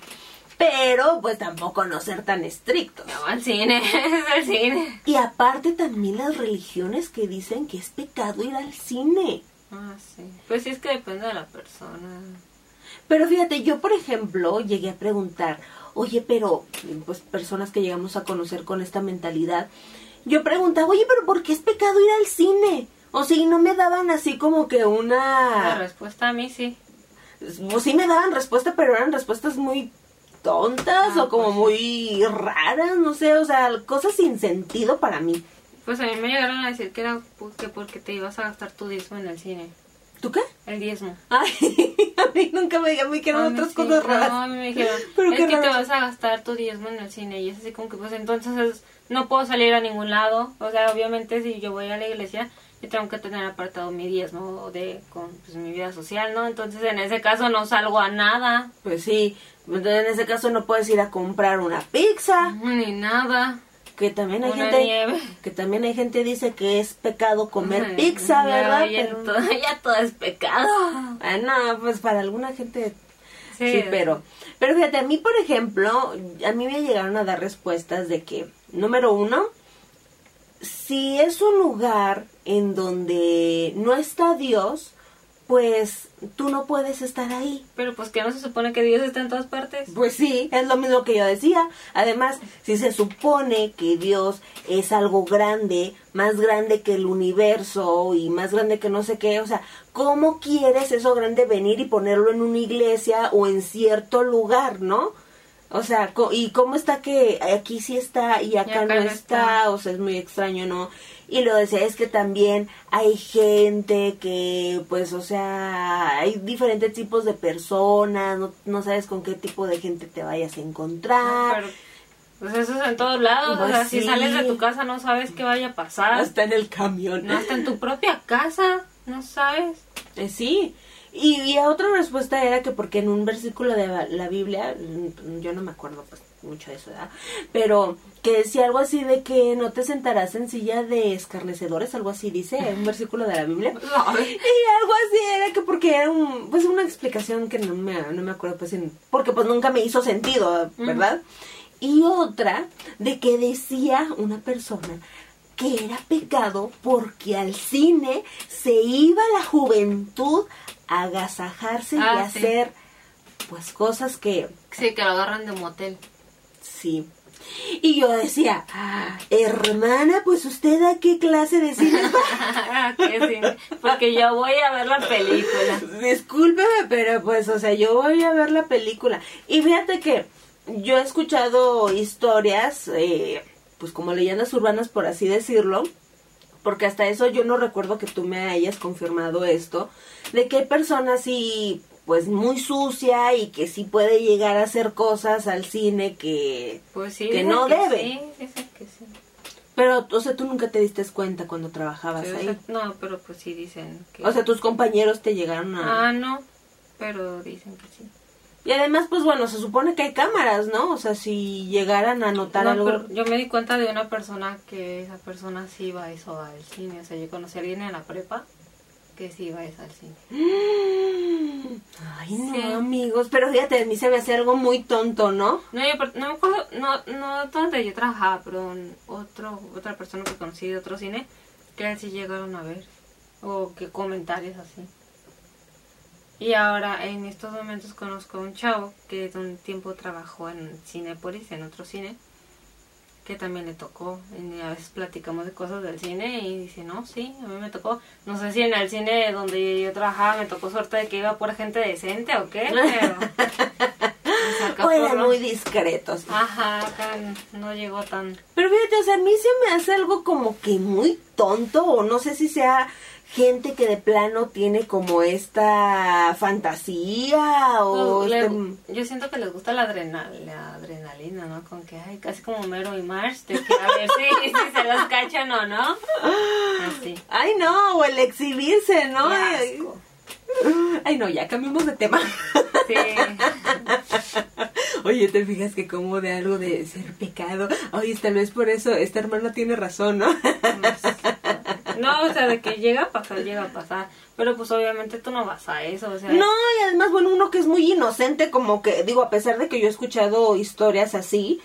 pero pues tampoco no ser tan estrictos. No, al cine, es el cine. Y aparte también las religiones que dicen que es pecado ir al cine. Ah, sí. Pues sí, es que depende de la persona. Pero fíjate, yo por ejemplo llegué a preguntar, oye, pero pues personas que llegamos a conocer con esta mentalidad, yo preguntaba, oye, pero ¿por qué es pecado ir al cine? O y no me daban así como que La una... respuesta a mí sí. Pues sí me daban respuesta, pero eran respuestas muy tontas Ah, o como pues muy raras, no sé, o sea, cosas sin sentido para mí. Pues a mí me llegaron a decir que era porque, porque te ibas a gastar tu diezmo en el cine. ¿Tú qué? El diezmo. Ay, a mí nunca me dijeron, me dijeron otras sí. cosas raras. No, a mí me dijeron, Pero es que te vas a gastar tu diezmo en el cine. Y es así como que, pues entonces es- no puedo salir a ningún lado. O sea, obviamente si yo voy a la iglesia, y tengo que tener apartado mi diezmo de con pues, mi vida social, ¿no? Entonces en ese caso no salgo a nada. Pues sí, entonces en ese caso no puedes ir a comprar una pizza. Ni nada. Que también hay Una gente nieve. que también hay gente dice que es pecado comer Ay, pizza, ¿verdad? Ya, Pero- todo, ya todo es pecado. Ah, no, pues para alguna gente Sí, sí, pero pero fíjate, a mí por ejemplo, a mí me llegaron a dar respuestas de que número uno, si es un lugar en donde no está Dios, pues tú no puedes estar ahí. Pero pues que no se supone que Dios está en todas partes. Pues sí, es lo mismo que yo decía. Además, si se supone que Dios es algo grande, más grande que el universo y más grande que no sé qué, o sea, ¿cómo quieres eso grande venir y ponerlo en una iglesia o en cierto lugar, no? O sea, co- ¿y cómo está que aquí sí está y acá, acá no no está? está? O sea, es muy extraño, ¿no? Y lo decía, es que también hay gente que, pues, o sea, hay diferentes tipos de personas, no, no sabes con qué tipo de gente te vayas a encontrar. Pero, pues eso es en todos lados. Pues o sea, si sales de tu casa no sabes qué vaya a pasar. Hasta en el camión. No, hasta en tu propia casa. No sabes. Eh, sí. Y, y otra respuesta era que porque en un versículo de la, Biblia, mm, yo no me acuerdo pues mucho de eso, ¿verdad? Pero que decía algo así de que no te sentarás en silla de escarnecedores, algo así dice, un versículo de la Biblia. Y algo así era que porque era un, pues una explicación que no me, no me acuerdo, pues en- porque pues nunca me hizo sentido, ¿verdad? Y otra de que decía una persona que era pecado porque al cine se iba la juventud agasajarse y Ah, sí. hacer pues cosas que Sí, que lo agarran de motel. sí. Y yo decía, "Ah, hermana, pues usted a qué clase de cine va?" Que sí, Porque yo voy a ver la película. Discúlpeme, pero pues, o sea, yo voy a ver la película. Y fíjate que yo he escuchado historias, eh, pues como leyendas urbanas, por así decirlo, porque hasta eso yo no recuerdo que tú me hayas confirmado esto, de que hay personas sí, pues muy sucia y que sí puede llegar a hacer cosas al cine que... Pues sí. Que no debe. Sí, que sí. Pero, o sea, tú nunca te diste cuenta cuando trabajabas ahí. o sea, no, pero pues sí dicen que... O sea, tus compañeros te llegaron a... Ah, no. Pero dicen que sí. Y además, pues bueno, se supone que hay cámaras, ¿no? O sea, si llegaran a notar No, algo... yo me di cuenta de una persona que esa persona sí iba a eso al cine. O sea, yo conocí a alguien en la prepa que sí iba a eso al cine. Ay, no, Sí. amigos. Pero fíjate, a mí se me hace algo muy tonto, ¿no? No, yo, no me acuerdo, no, no donde yo trabajaba, pero en otro, otra persona que conocí de otro cine, que sí llegaron a ver. O que comentarios así. Y ahora, en estos momentos, conozco a un chavo que de un tiempo trabajó en Cinepolis, en otro cine, que también le tocó. Y a veces platicamos de cosas del cine y dice, no, sí, a mí me tocó. No sé si en el cine donde yo trabajaba me tocó suerte de que iba por gente decente o qué, pero... o eran muy discretos. Ajá, acá no llegó tan... Pero fíjate, o sea, a mí se me hace algo como que muy tonto, o no sé si sea gente que de plano tiene como esta fantasía, o... No, le- este- yo siento que les gusta la, adrena- la adrenalina, ¿no? Con que, ay, casi como Mero y March, de que a ver si, si se los cachan o no. Así. Ay, no, o el exhibirse, ¿no? Ay, no, ya cambiamos de tema. Sí. Oye, te fijas que como de algo de ser pecado, oye, tal vez por eso esta hermana tiene razón, ¿no? No, o sea, de que llega a pasar, llega a pasar. Pero pues obviamente tú no vas a eso, o sea... No, y además, bueno, uno que es muy inocente, como que, digo, a pesar de que yo he escuchado historias así,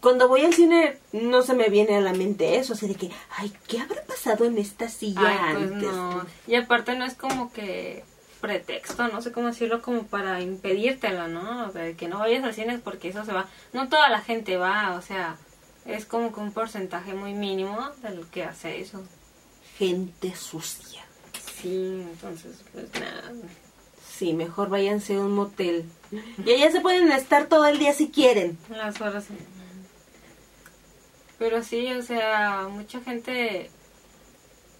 cuando voy al cine no se me viene a la mente eso, así de que, ay, ¿qué habrá pasado en esta silla Ay, pues antes? no. Y aparte no es como que pretexto, no sé cómo decirlo, como para impedírtelo, ¿no? O sea, de que no vayas al cine porque eso se va. No toda la gente va, o sea, es como que un porcentaje muy mínimo del que hace eso. Gente sucia. Sí, entonces, pues nada. Sí, mejor váyanse a un motel. Y allá se pueden estar todo el día si quieren. Las horas. Pero sí, o sea, mucha gente,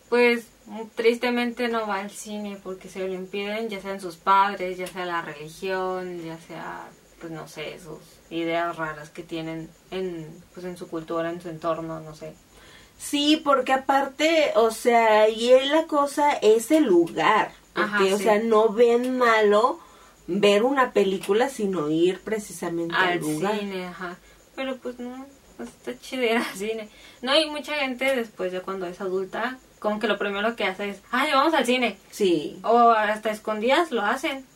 pues tristemente no va al cine porque se lo impiden, ya sean sus padres, ya sea la religión, ya sea, pues no sé, sus ideas raras que tienen en, pues en su cultura, en su entorno, no sé. Sí, porque aparte, o sea, y es la cosa es el lugar. Porque, Ajá, o sea, no ven malo ver una película, sino ir precisamente al, al lugar. cine, ajá. Pero pues no, pues está chido ir al cine. No, hay mucha gente después ya cuando es adulta, como que lo primero que hace es, ay, vamos al cine. Sí. O hasta escondidas lo hacen.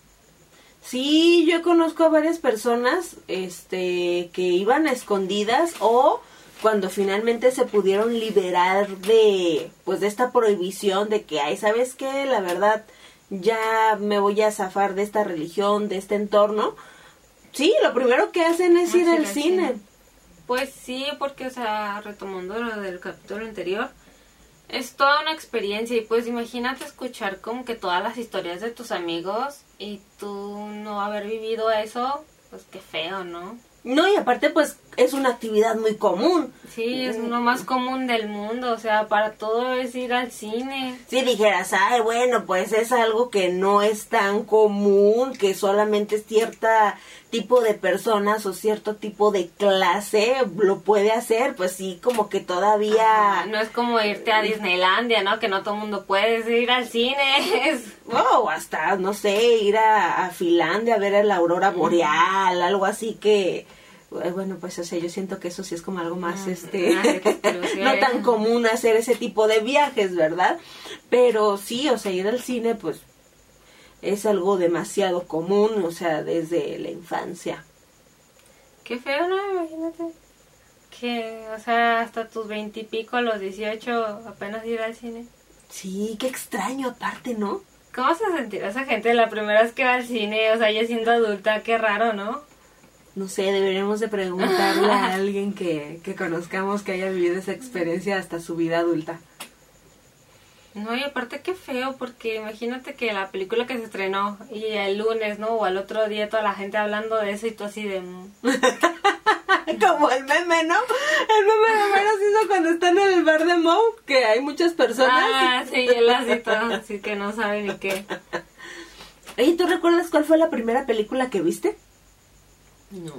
Sí, yo conozco a varias personas este que iban a escondidas o cuando finalmente se pudieron liberar de pues de esta prohibición de que ay, ¿sabes qué? La verdad ya me voy a zafar de esta religión, de este entorno. Sí, lo primero que hacen es ir al cine. cine. Pues sí, porque, o sea, retomando lo del capítulo anterior, es toda una experiencia y pues imagínate escuchar como que todas las historias de tus amigos y tú no haber vivido eso, pues qué feo, ¿no? No, y aparte pues es una actividad muy común. Sí, es lo más común del mundo, o sea, para todo es ir al cine. Si dijeras, ay, bueno, pues es algo que no es tan común, que solamente cierta tipo de personas o cierto tipo de clase lo puede hacer, pues sí, como que todavía... No es como irte a Disneylandia, ¿no? Que no todo el mundo puede ir al cine. Es... Wow, hasta, no sé, ir a, a Finlandia a ver la aurora boreal, algo así que... eh, Bueno, pues o sea, yo siento que eso sí es como algo más, este, no tan común hacer ese tipo de viajes, ¿verdad? Pero sí, o sea, ir al cine, pues, es algo demasiado común, o sea, desde la infancia. Qué feo, ¿no? Imagínate. Que, o sea, hasta tus veintipico, los dieciocho, apenas ir al cine. Sí, qué extraño aparte, ¿no? ¿Cómo se sentirá esa gente la primera vez que va al cine? O sea, ya siendo adulta, qué raro, ¿no? No sé, deberíamos de preguntarle a alguien que, que conozcamos que haya vivido esa experiencia hasta su vida adulta. No, y aparte qué feo, porque imagínate que la película que se estrenó y el lunes, ¿no? O al otro día toda la gente hablando de eso y tú así de... mm, Como el meme, ¿no? El meme de Mero hizo cuando están en el bar de Moe, que hay muchas personas. Ah, sí, él así todo, así que no sabe ni qué. Oye, ¿tú recuerdas cuál fue la primera película que viste? No,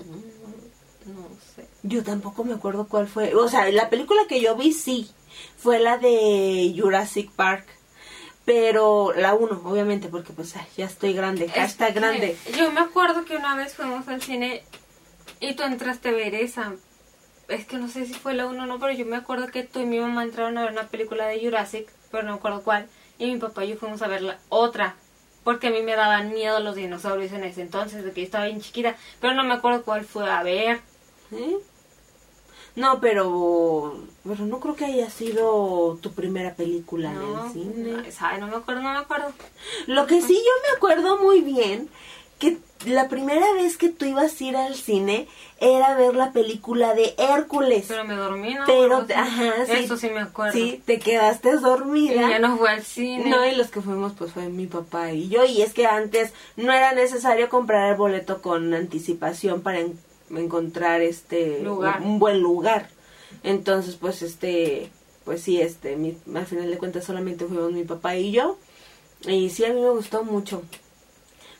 no sé. Yo tampoco me acuerdo cuál fue. O sea, la película que yo vi sí, fue la de Jurassic Park. Pero la uno, obviamente, porque pues ay, ya estoy grande, Es hashtag que grande. Yo me acuerdo que una vez fuimos al cine y tú entraste a ver esa. Es que no sé si fue la uno o no, pero yo me acuerdo que tú y mi mamá entraron a ver una película de Jurassic, pero no me acuerdo cuál. Y mi papá y yo fuimos a ver la otra. Porque a mí me daban miedo los dinosaurios en ese entonces, de que yo estaba bien chiquita. Pero no me acuerdo cuál fue a ver. ¿Eh? No, pero, pero no creo que haya sido tu primera película en el cine. no, no me acuerdo, no me acuerdo. Lo que sí yo me acuerdo muy bien, que la primera vez que tú ibas a ir al cine era ver la película de Hércules. Pero me dormí, ¿no? Pero, ajá, sí. Eso sí me acuerdo. Sí, te quedaste Y dormida. ya no fue al cine. No, y los que fuimos pues fue mi papá y yo. Y es que antes no era necesario comprar el boleto con anticipación para en- encontrar este Lugar. un buen lugar. Entonces pues este pues sí este mi- al final de cuentas solamente fuimos mi papá y yo. Y sí a mí me gustó mucho.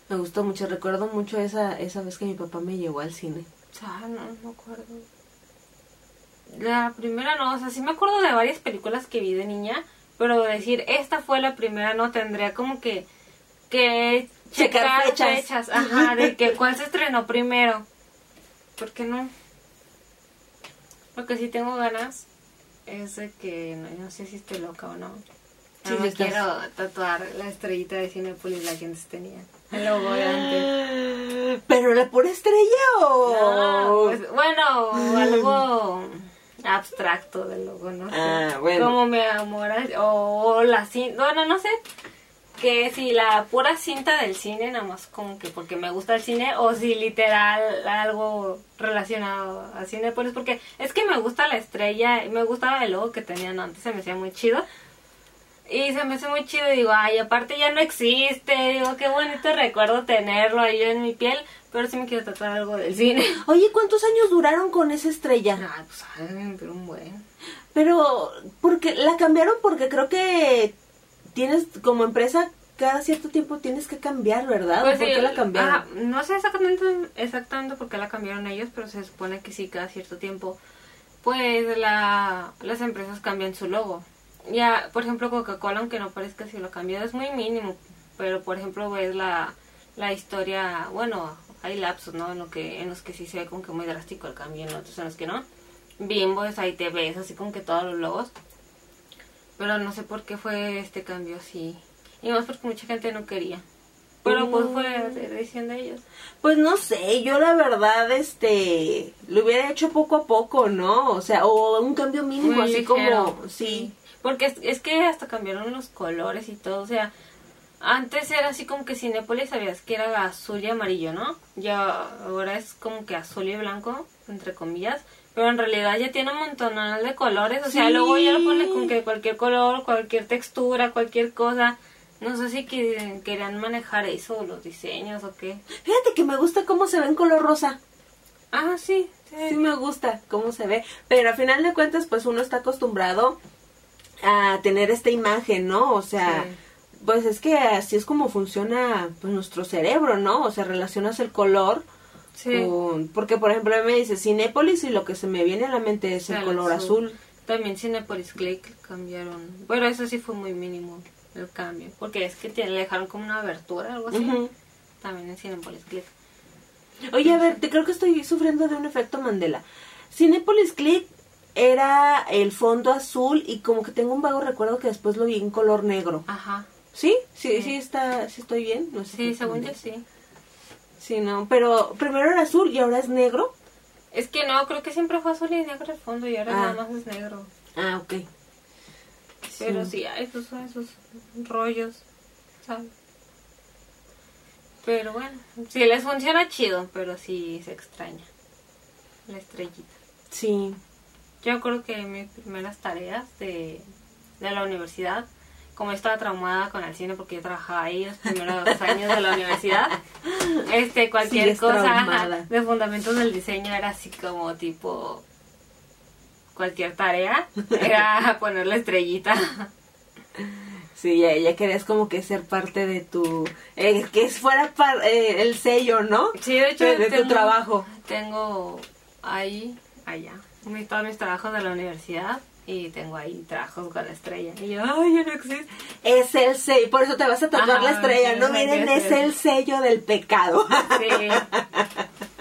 Me gustó mucho. Recuerdo mucho esa esa vez que mi papá me llevó al cine. Ah, no, no me acuerdo. La primera no, o sea, sí me acuerdo de varias películas que vi de niña, pero decir esta fue la primera no tendría como que que Checar fechas. ajá, de que cuál se estrenó primero. ¿Por qué no? Lo que sí tengo ganas es de que no, no sé si estoy loca o no. Sí, No me quiero tatuar la estrellita de Cinepolis la que antes tenía. El logo de antes. Pero la pura estrella o No, pues, bueno, algo abstracto del logo, no sé. Ah, bueno. Como me o, o la cinta, bueno, no sé. Que si la pura cinta del cine, nada más como que porque me gusta el cine, o si literal algo relacionado a cine, pues porque es que me gusta la estrella, y me gustaba el logo que tenían antes, se me hacía muy chido. Y se me hace muy chido, digo, ay, aparte ya no existe, digo, qué bonito recuerdo tenerlo ahí en mi piel, pero sí me quiero tatuar algo del cine. Oye, ¿cuántos años duraron con esa estrella? Ah, pues, ay, pero un buen. Pero, porque la cambiaron porque creo que tienes como empresa cada cierto tiempo tienes que cambiar, ¿verdad? Pues ¿Por sí, qué la cambiaron? ah, no sé exactamente, exactamente por qué la cambiaron ellos, pero se supone que sí, cada cierto tiempo pues la, las empresas cambian su logo. Ya, por ejemplo, Coca-Cola, aunque no parezca si lo cambió, es muy mínimo. Pero, por ejemplo, ves la, la historia, bueno, hay lapsos, ¿no? En, lo que, en los que sí se ve como que muy drástico el cambio, en otros en los que no. Bimbo es ahí te ves, así como que todos los logos. Pero no sé por qué fue este cambio así. Y más porque mucha gente no quería. Pero pues fue la decisión de ellos. Pues no sé, yo la verdad, este, lo hubiera hecho poco a poco, ¿no? O sea, o un cambio mínimo, Muy así ligero, como, sí. Porque es, es que hasta cambiaron los colores y todo. O sea, antes era así como que Cinépolis sabías que era azul y amarillo, ¿no? Ya ahora es como que azul y blanco, entre comillas. Pero en realidad ya tiene un montón de colores. O sea, Sí. luego ya lo pone con que cualquier color, cualquier textura, cualquier cosa. No sé si que- querían manejar eso, los diseños o qué. Fíjate que me gusta cómo se ve en color rosa. Ah, sí. sí. Sí me gusta cómo se ve, pero a final de cuentas pues uno está acostumbrado a tener esta imagen, ¿no? O sea, Sí. pues es que así es como funciona pues nuestro cerebro, ¿no? O sea, relacionas el color Sí. con porque por ejemplo a mí me dice Cinépolis y lo que se me viene a la mente es el El color azul. También Cinepolis Click cambiaron. Bueno, eso sí fue muy mínimo el cambio. Porque es que le dejaron como una abertura, algo así. También en Cinepolis Click. Oye, a ver, te creo que estoy sufriendo de un efecto Mandela. Cinépolis Click era el fondo azul y como que tengo un vago recuerdo que después lo vi en color negro. Ajá. ¿Sí? Sí, sí, Sí. está, sí estoy bien. No sé Sí, si- según yo sí. Sí, no, pero primero era azul y ahora es negro. Es que no, creo que siempre fue azul y negro el fondo y ahora Ah. nada más es negro. Ah, ok. Pero sí, hay esos, esos rollos, ¿sabes? Pero bueno, sí les funciona chido, pero sí se extraña la estrellita. Sí. Yo creo que mis primeras tareas de, de la universidad, como estaba traumada con el cine porque yo trabajaba ahí los primeros dos años de la universidad, este cualquier cosa traumada. de fundamentos del diseño era así como tipo cualquier tarea era ponerle estrellita. Sí, ya, ya querías como que ser parte de tu... eh, que fuera par- eh, el sello, ¿no? Sí, de hecho De, de tu trabajo. Tengo ahí, allá, mi- todos mis trabajos de la universidad y tengo ahí trabajos con la estrella. Y yo, ay, ya no existe. Es el sello, por eso te vas a tatuar Ajá, la estrella, sí, ¿no? Miren, es el sello del pecado. Sí.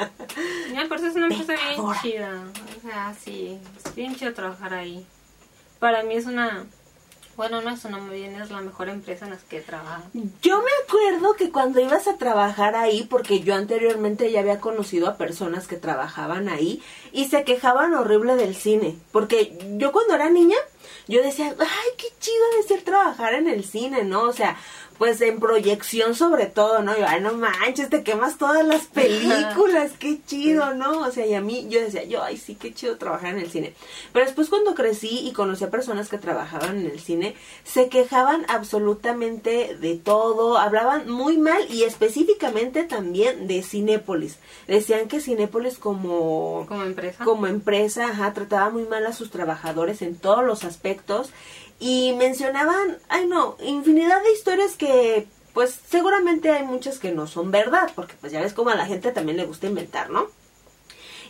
Ya, pero es una empresa bien chida. O sea, sí, es bien chido trabajar ahí. Para mí es una, bueno, no es una, muy bien, es la mejor empresa en las que he trabajado. Yo me acuerdo que cuando ibas a trabajar ahí, porque yo anteriormente ya había conocido a personas que trabajaban ahí y se quejaban horrible del cine, porque yo cuando era niña, yo decía, ay, qué chido de ser trabajar en el cine, ¿no? O sea, pues en proyección sobre todo, ¿no? Yo, ay, no manches, te quemas todas las películas, qué chido, ¿no? O sea, y a mí, yo decía, yo, ay, sí, qué chido trabajar en el cine. Pero después cuando crecí y conocí a personas que trabajaban en el cine, se quejaban absolutamente de todo, hablaban muy mal y específicamente también de Cinépolis. Decían que Cinépolis como Como empresa. como empresa, ajá, trataba muy mal a sus trabajadores en todos los aspectos y mencionaban, ay no, infinidad de historias que pues seguramente hay muchas que no son verdad, porque pues ya ves como a la gente también le gusta inventar, ¿no?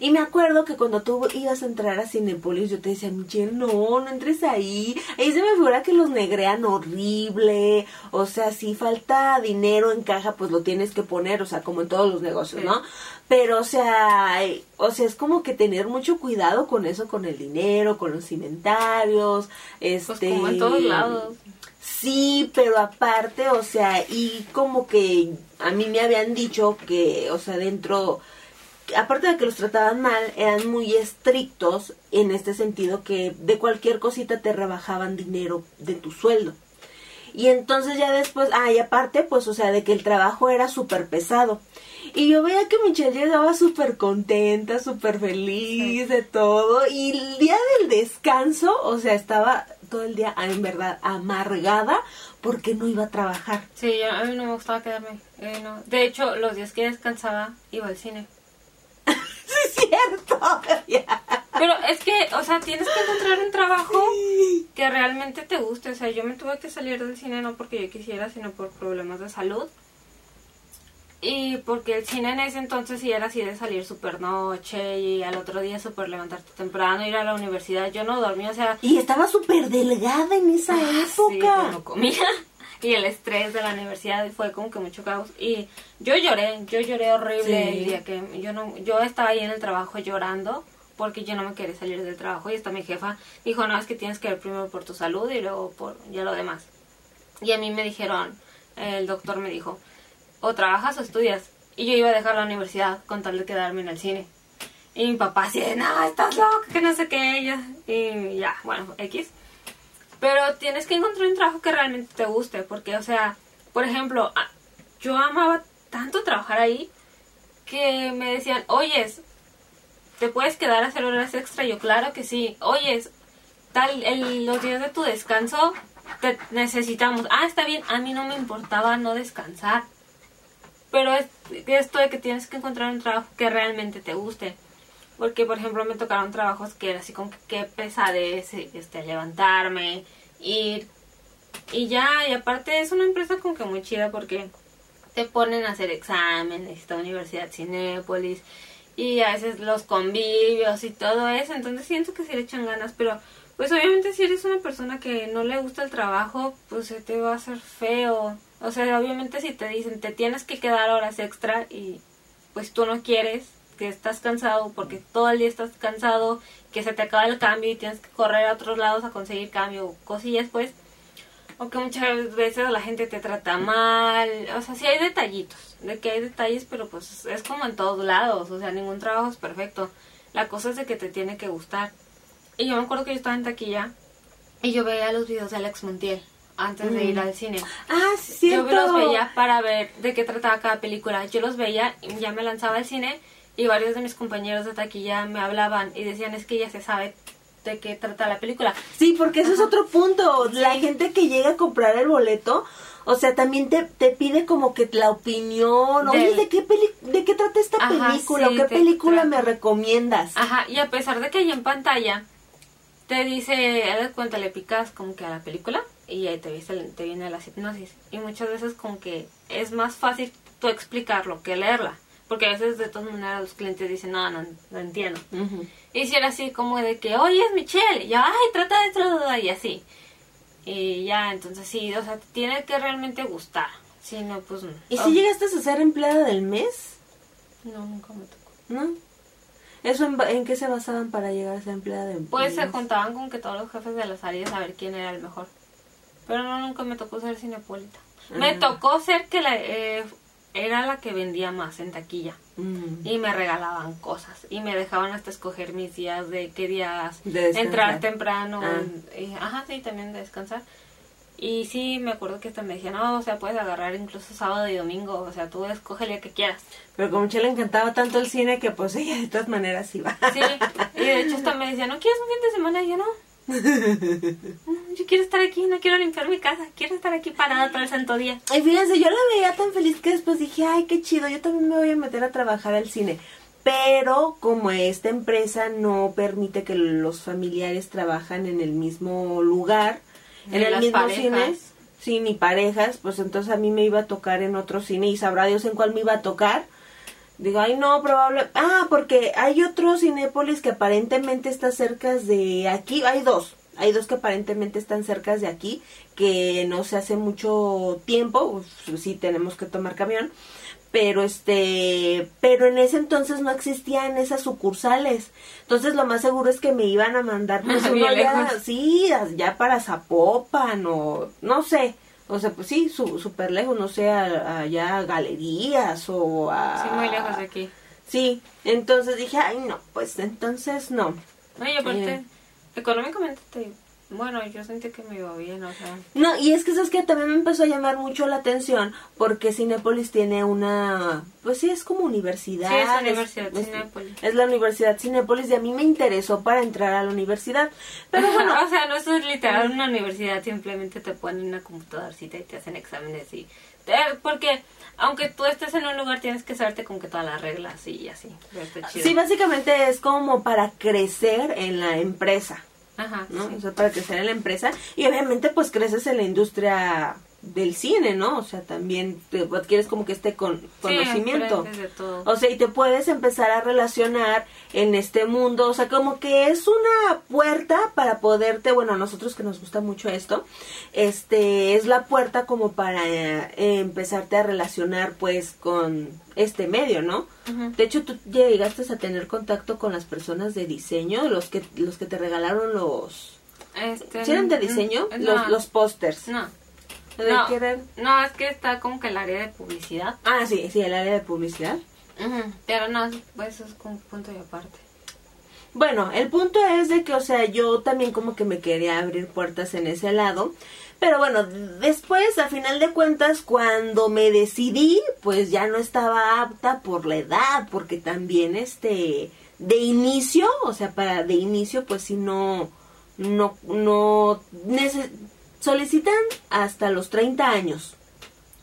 Y me acuerdo que cuando tú ibas a entrar a Cinepolis, yo te decía, Michelle, no, no entres ahí. Ahí se me figura que los negrean horrible. O sea, si falta dinero en caja, pues lo tienes que poner, o sea, como en todos los negocios. ¿no? Pero, o sea, o sea, es como que tener mucho cuidado con eso, con el dinero, con los inventarios, este... Pues como en todos lados. Sí, pero aparte, o sea, y como que a mí me habían dicho que, o sea, dentro, aparte de que los trataban mal, eran muy estrictos en este sentido que de cualquier cosita te rebajaban dinero de tu sueldo. Y entonces ya después, ah, y aparte, pues, o sea, de que el trabajo era súper pesado. Y yo veía que Michelle llegaba súper contenta, súper feliz de todo. Y el día del descanso, o sea, estaba todo el día, en verdad, amargada porque no iba a trabajar. Sí, a mí no me gustaba quedarme. eh, no. De hecho, los días que descansaba iba al cine. Es cierto. Pero es que, o sea, tienes que encontrar un trabajo que realmente te guste. O sea, yo me tuve que salir del cine no porque yo quisiera, sino por problemas de salud. Y porque el cine en ese entonces sí era así de salir súper noche y al otro día súper levantarte temprano, ir a la universidad. Yo no dormía, o sea... Y estaba súper delgada en esa Ah, época. pues no comía. Y el estrés de la universidad fue como que mucho caos. Y yo lloré, yo lloré horrible Sí. el día que yo no, yo estaba ahí en el trabajo llorando porque yo no me quería salir del trabajo y hasta mi jefa dijo, no, es que tienes que ver primero por tu salud y luego por ya lo demás. Y a mí me dijeron, el doctor me dijo, o trabajas o estudias. Y yo iba a dejar la universidad con tal de quedarme en el cine. Y mi papá así de, no, estás loca, que no sé qué. Ya, y ya, bueno, X. Pero tienes que encontrar un trabajo que realmente te guste, porque, o sea, por ejemplo, yo amaba tanto trabajar ahí que me decían, oyes, ¿te puedes quedar a hacer horas extra? Yo, claro que sí. Oyes, tal, el- los días de tu descanso te necesitamos. Ah, está bien, a mí no me importaba no descansar. Pero es esto de que tienes que encontrar un trabajo que realmente te guste. Porque, por ejemplo, me tocaron trabajos que era así como que qué pesadez, este, levantarme, ir. Y ya, y aparte es una empresa como que muy chida porque te ponen a hacer exámenes, esta Universidad Cinépolis, y a veces los convivios y todo eso. Entonces siento que sí le echan ganas, pero pues obviamente si eres una persona que no le gusta el trabajo, pues se te va a hacer feo. O sea, obviamente si te dicen te tienes que quedar horas extra y pues tú no quieres, que estás cansado porque todo el día estás cansado, que se te acaba el cambio y tienes que correr a otros lados a conseguir cambio, cosillas pues, o que muchas veces la gente te trata mal, o sea, sí hay detallitos, de que hay detalles, pero pues es como en todos lados, o sea, ningún trabajo es perfecto, la cosa es de que te tiene que gustar. Y yo me acuerdo que yo estaba en taquilla y yo veía los videos de Alex Montiel antes de ir al cine. Ah, sí. Yo los veía para ver de qué trataba cada película. Yo los veía y ya me lanzaba al cine y varios de mis compañeros de taquilla me hablaban y decían es que ya se sabe de qué trata la película. Sí, porque eso es otro punto. La gente que llega a comprar el boleto, o sea, también te, te pide como que la opinión. Oye, ¿de qué, peli ¿de qué trata esta Ajá, película? sí, ¿O qué película me recomiendas? Ajá, y a pesar de que ahí en pantalla te dice, haz cuenta, le picas como que a la película y ahí te, dice, te viene la hipnosis. Y muchas veces como que es más fácil tú explicarlo que leerla. Porque a veces de todas maneras los clientes dicen, no, no, no entiendo. Y si era así como de que, oye, es Michelle, y yo, ay, trata de esto, y así. Y ya, entonces sí, o sea, te tiene que realmente gustar. Si no, pues no. ¿Y Oh, si llegaste a ser empleada del mes? No, nunca me tocó. ¿No? ¿Eso en, en qué se basaban para llegar a ser empleada del Pues se mes? juntaban con que todos los jefes de las áreas a ver quién era el mejor. Pero no, nunca me tocó ser cinepolita. Me tocó ser que la, eh, era la que vendía más en taquilla. Mm. Y me regalaban cosas. Y me dejaban hasta escoger mis días de qué días De entrar temprano. Ah. y- ajá, sí, también de descansar. Y sí, me acuerdo que hasta me decían, no, o sea, puedes agarrar incluso sábado y domingo. O sea, tú escoge el día que quieras. Pero como a Michelle le encantaba tanto el cine que pues ella de todas maneras iba. Sí, y de hecho hasta me decían, ¿no quieres un fin de semana? Y yo no. Yo quiero estar aquí, no quiero limpiar mi casa, quiero estar aquí parada todo el santo día. Y fíjense, yo la veía tan feliz que después dije, ay, qué chido, yo también me voy a meter a trabajar al cine. Pero como esta empresa no permite que los familiares trabajan en el mismo lugar, en el mismo parejas. cine, sí, ni parejas, pues entonces a mí me iba a tocar en otro cine y sabrá Dios en cuál me iba a tocar. Digo, ay, no, probable. Ah, porque hay otro Cinépolis que aparentemente está cerca de aquí. Hay dos. Hay dos que aparentemente están cerca de aquí, que no se hace mucho tiempo. Uf, sí, tenemos que tomar camión. Pero este, pero en ese entonces no existían esas sucursales. Entonces lo más seguro es que me iban a mandar pues uno ya, sí, ya para Zapopan o no sé. O sea, pues sí, su, súper lejos, no sé, a- allá a galerías o a... Sí, muy lejos de aquí. Sí, entonces dije, ay, no, pues entonces no. No, y aparte, Eh. económicamente, te- bueno, yo sentí que me iba bien, o sea. No, y es que sabes que también me empezó a llamar mucho la atención porque Cinépolis tiene una, pues sí, es como universidad. Sí, es Universidad es- Cinépolis. Es la Universidad Cinépolis y a mí me interesó para entrar a la universidad. Pero bueno, o sea, no es literal una universidad, simplemente te ponen una computadorcita y te hacen exámenes y... te- porque aunque tú estés en un lugar, tienes que saberte como que todas las reglas y así. chido. sí, básicamente es como para crecer en la empresa. Ajá, ¿no? sí. O sea, para crecer en la empresa y obviamente pues creces en la industria del cine, ¿no? O sea, también te adquieres como que este con, conocimiento. aprendes de todo. O sea, y te puedes empezar a relacionar en este mundo, o sea, como que es una puerta para poderte, bueno, a nosotros que nos gusta mucho esto, este, es la puerta como para eh, empezarte a relacionar pues con este medio, ¿no? De hecho, tú llegaste a tener contacto con las personas de diseño, los que los que te regalaron los Este, ¿Sí eran de diseño? mm, Los, los pósters. No, ¿De no, es que está como que el área de publicidad. Ah, sí, sí, el área de publicidad. Pero no, pues eso es como un punto y aparte. Bueno, el punto es de que, o sea, yo también como que me quería abrir puertas en ese lado. Pero bueno, después, a final de cuentas, cuando me decidí, pues ya no estaba apta por la edad, porque también, este, de inicio, o sea, para de inicio, pues si no, no, no, solicitan hasta los 30 años,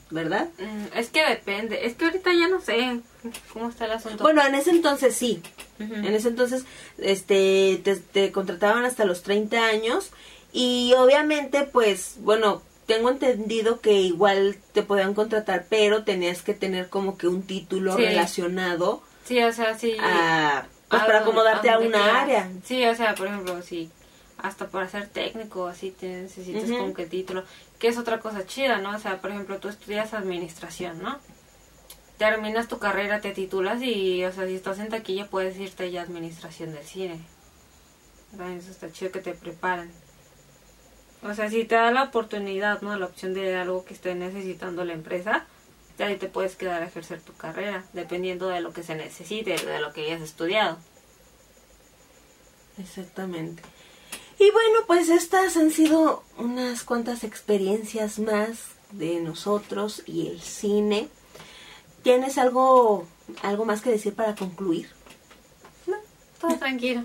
¿verdad? Mm, Es que depende, es que ahorita ya no sé cómo está el asunto. Bueno, en ese entonces sí. En ese entonces este te, te contrataban hasta los 30 años y obviamente pues bueno, tengo entendido que igual te podían contratar, pero tenías que tener como que un título Sí. relacionado Sí, o sea, sí. a pues para acomodarte a una área. Sí, o sea, por ejemplo, sí, hasta para ser técnico, así te necesitas como que título, que es otra cosa chida, ¿no? O sea, por ejemplo, tú estudias administración, ¿no? Terminas tu carrera, te titulas y, o sea, si estás en taquilla puedes irte ya a administración del cine. ¿Verdad? Eso está chido que te preparan. O sea, si te da la oportunidad, ¿no? La opción de algo que esté necesitando la empresa, ya ahí te puedes quedar a ejercer tu carrera, dependiendo de lo que se necesite, de lo que hayas estudiado. Exactamente. Y bueno, pues estas han sido unas cuantas experiencias más de nosotros y el cine. ¿Tienes algo algo más que decir para concluir? Todo tranquilo.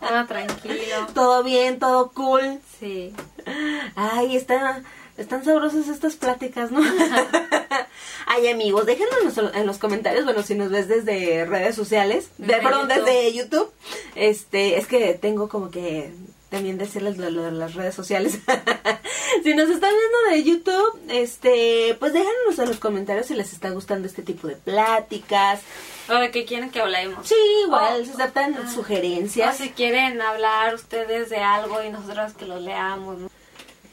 Todo tranquilo. Todo bien, todo cool. Sí. Ay, está, están sabrosas estas pláticas, ¿no? Ay, amigos, déjenlo en los, en los comentarios, bueno, si nos ves desde redes sociales, de, perdón, YouTube. desde YouTube. Este, es que tengo como que también decirles lo, lo de las redes sociales. si nos están viendo de YouTube, este, pues déjanos en los comentarios si les está gustando este tipo de pláticas. O de que quieren que hablemos. Sí, igual, Oh. se aceptan Ah. sugerencias. O si quieren hablar ustedes de algo y nosotros que lo leamos, ¿no?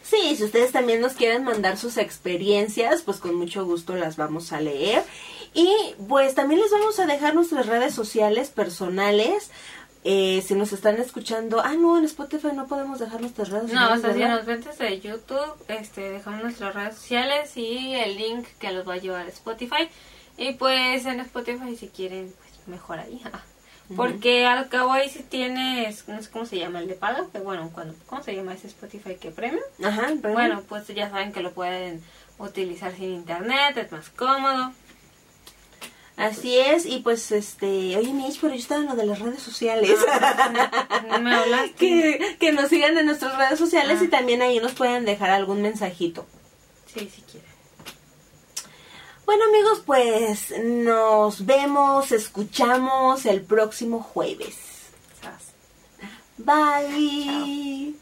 Sí, si ustedes también nos quieren mandar sus experiencias, pues con mucho gusto las vamos a leer. Y pues también les vamos a dejar nuestras redes sociales personales. Eh, si nos están escuchando, ah, no, en Spotify no podemos dejar nuestras redes No, o sociales. sea, si nos ven desde YouTube, este, dejamos nuestras redes sociales y el link que los va a llevar a Spotify. Y pues en Spotify si quieren, pues mejor ahí. Porque al cabo ahí si tienes, no sé cómo se llama el de paga, que bueno, cuando, ¿cómo se llama ese Spotify que premium? Ajá, Bueno, pues ya saben que lo pueden utilizar sin internet, es más cómodo. Así es, y pues este, oye Mitch, pero yo estaba en lo de las redes sociales. No me hablaste. que, que nos sigan en nuestras redes sociales Ah. y también ahí nos pueden dejar algún mensajito. Sí, si quieren. Bueno amigos, pues nos vemos, escuchamos el próximo jueves. Bye.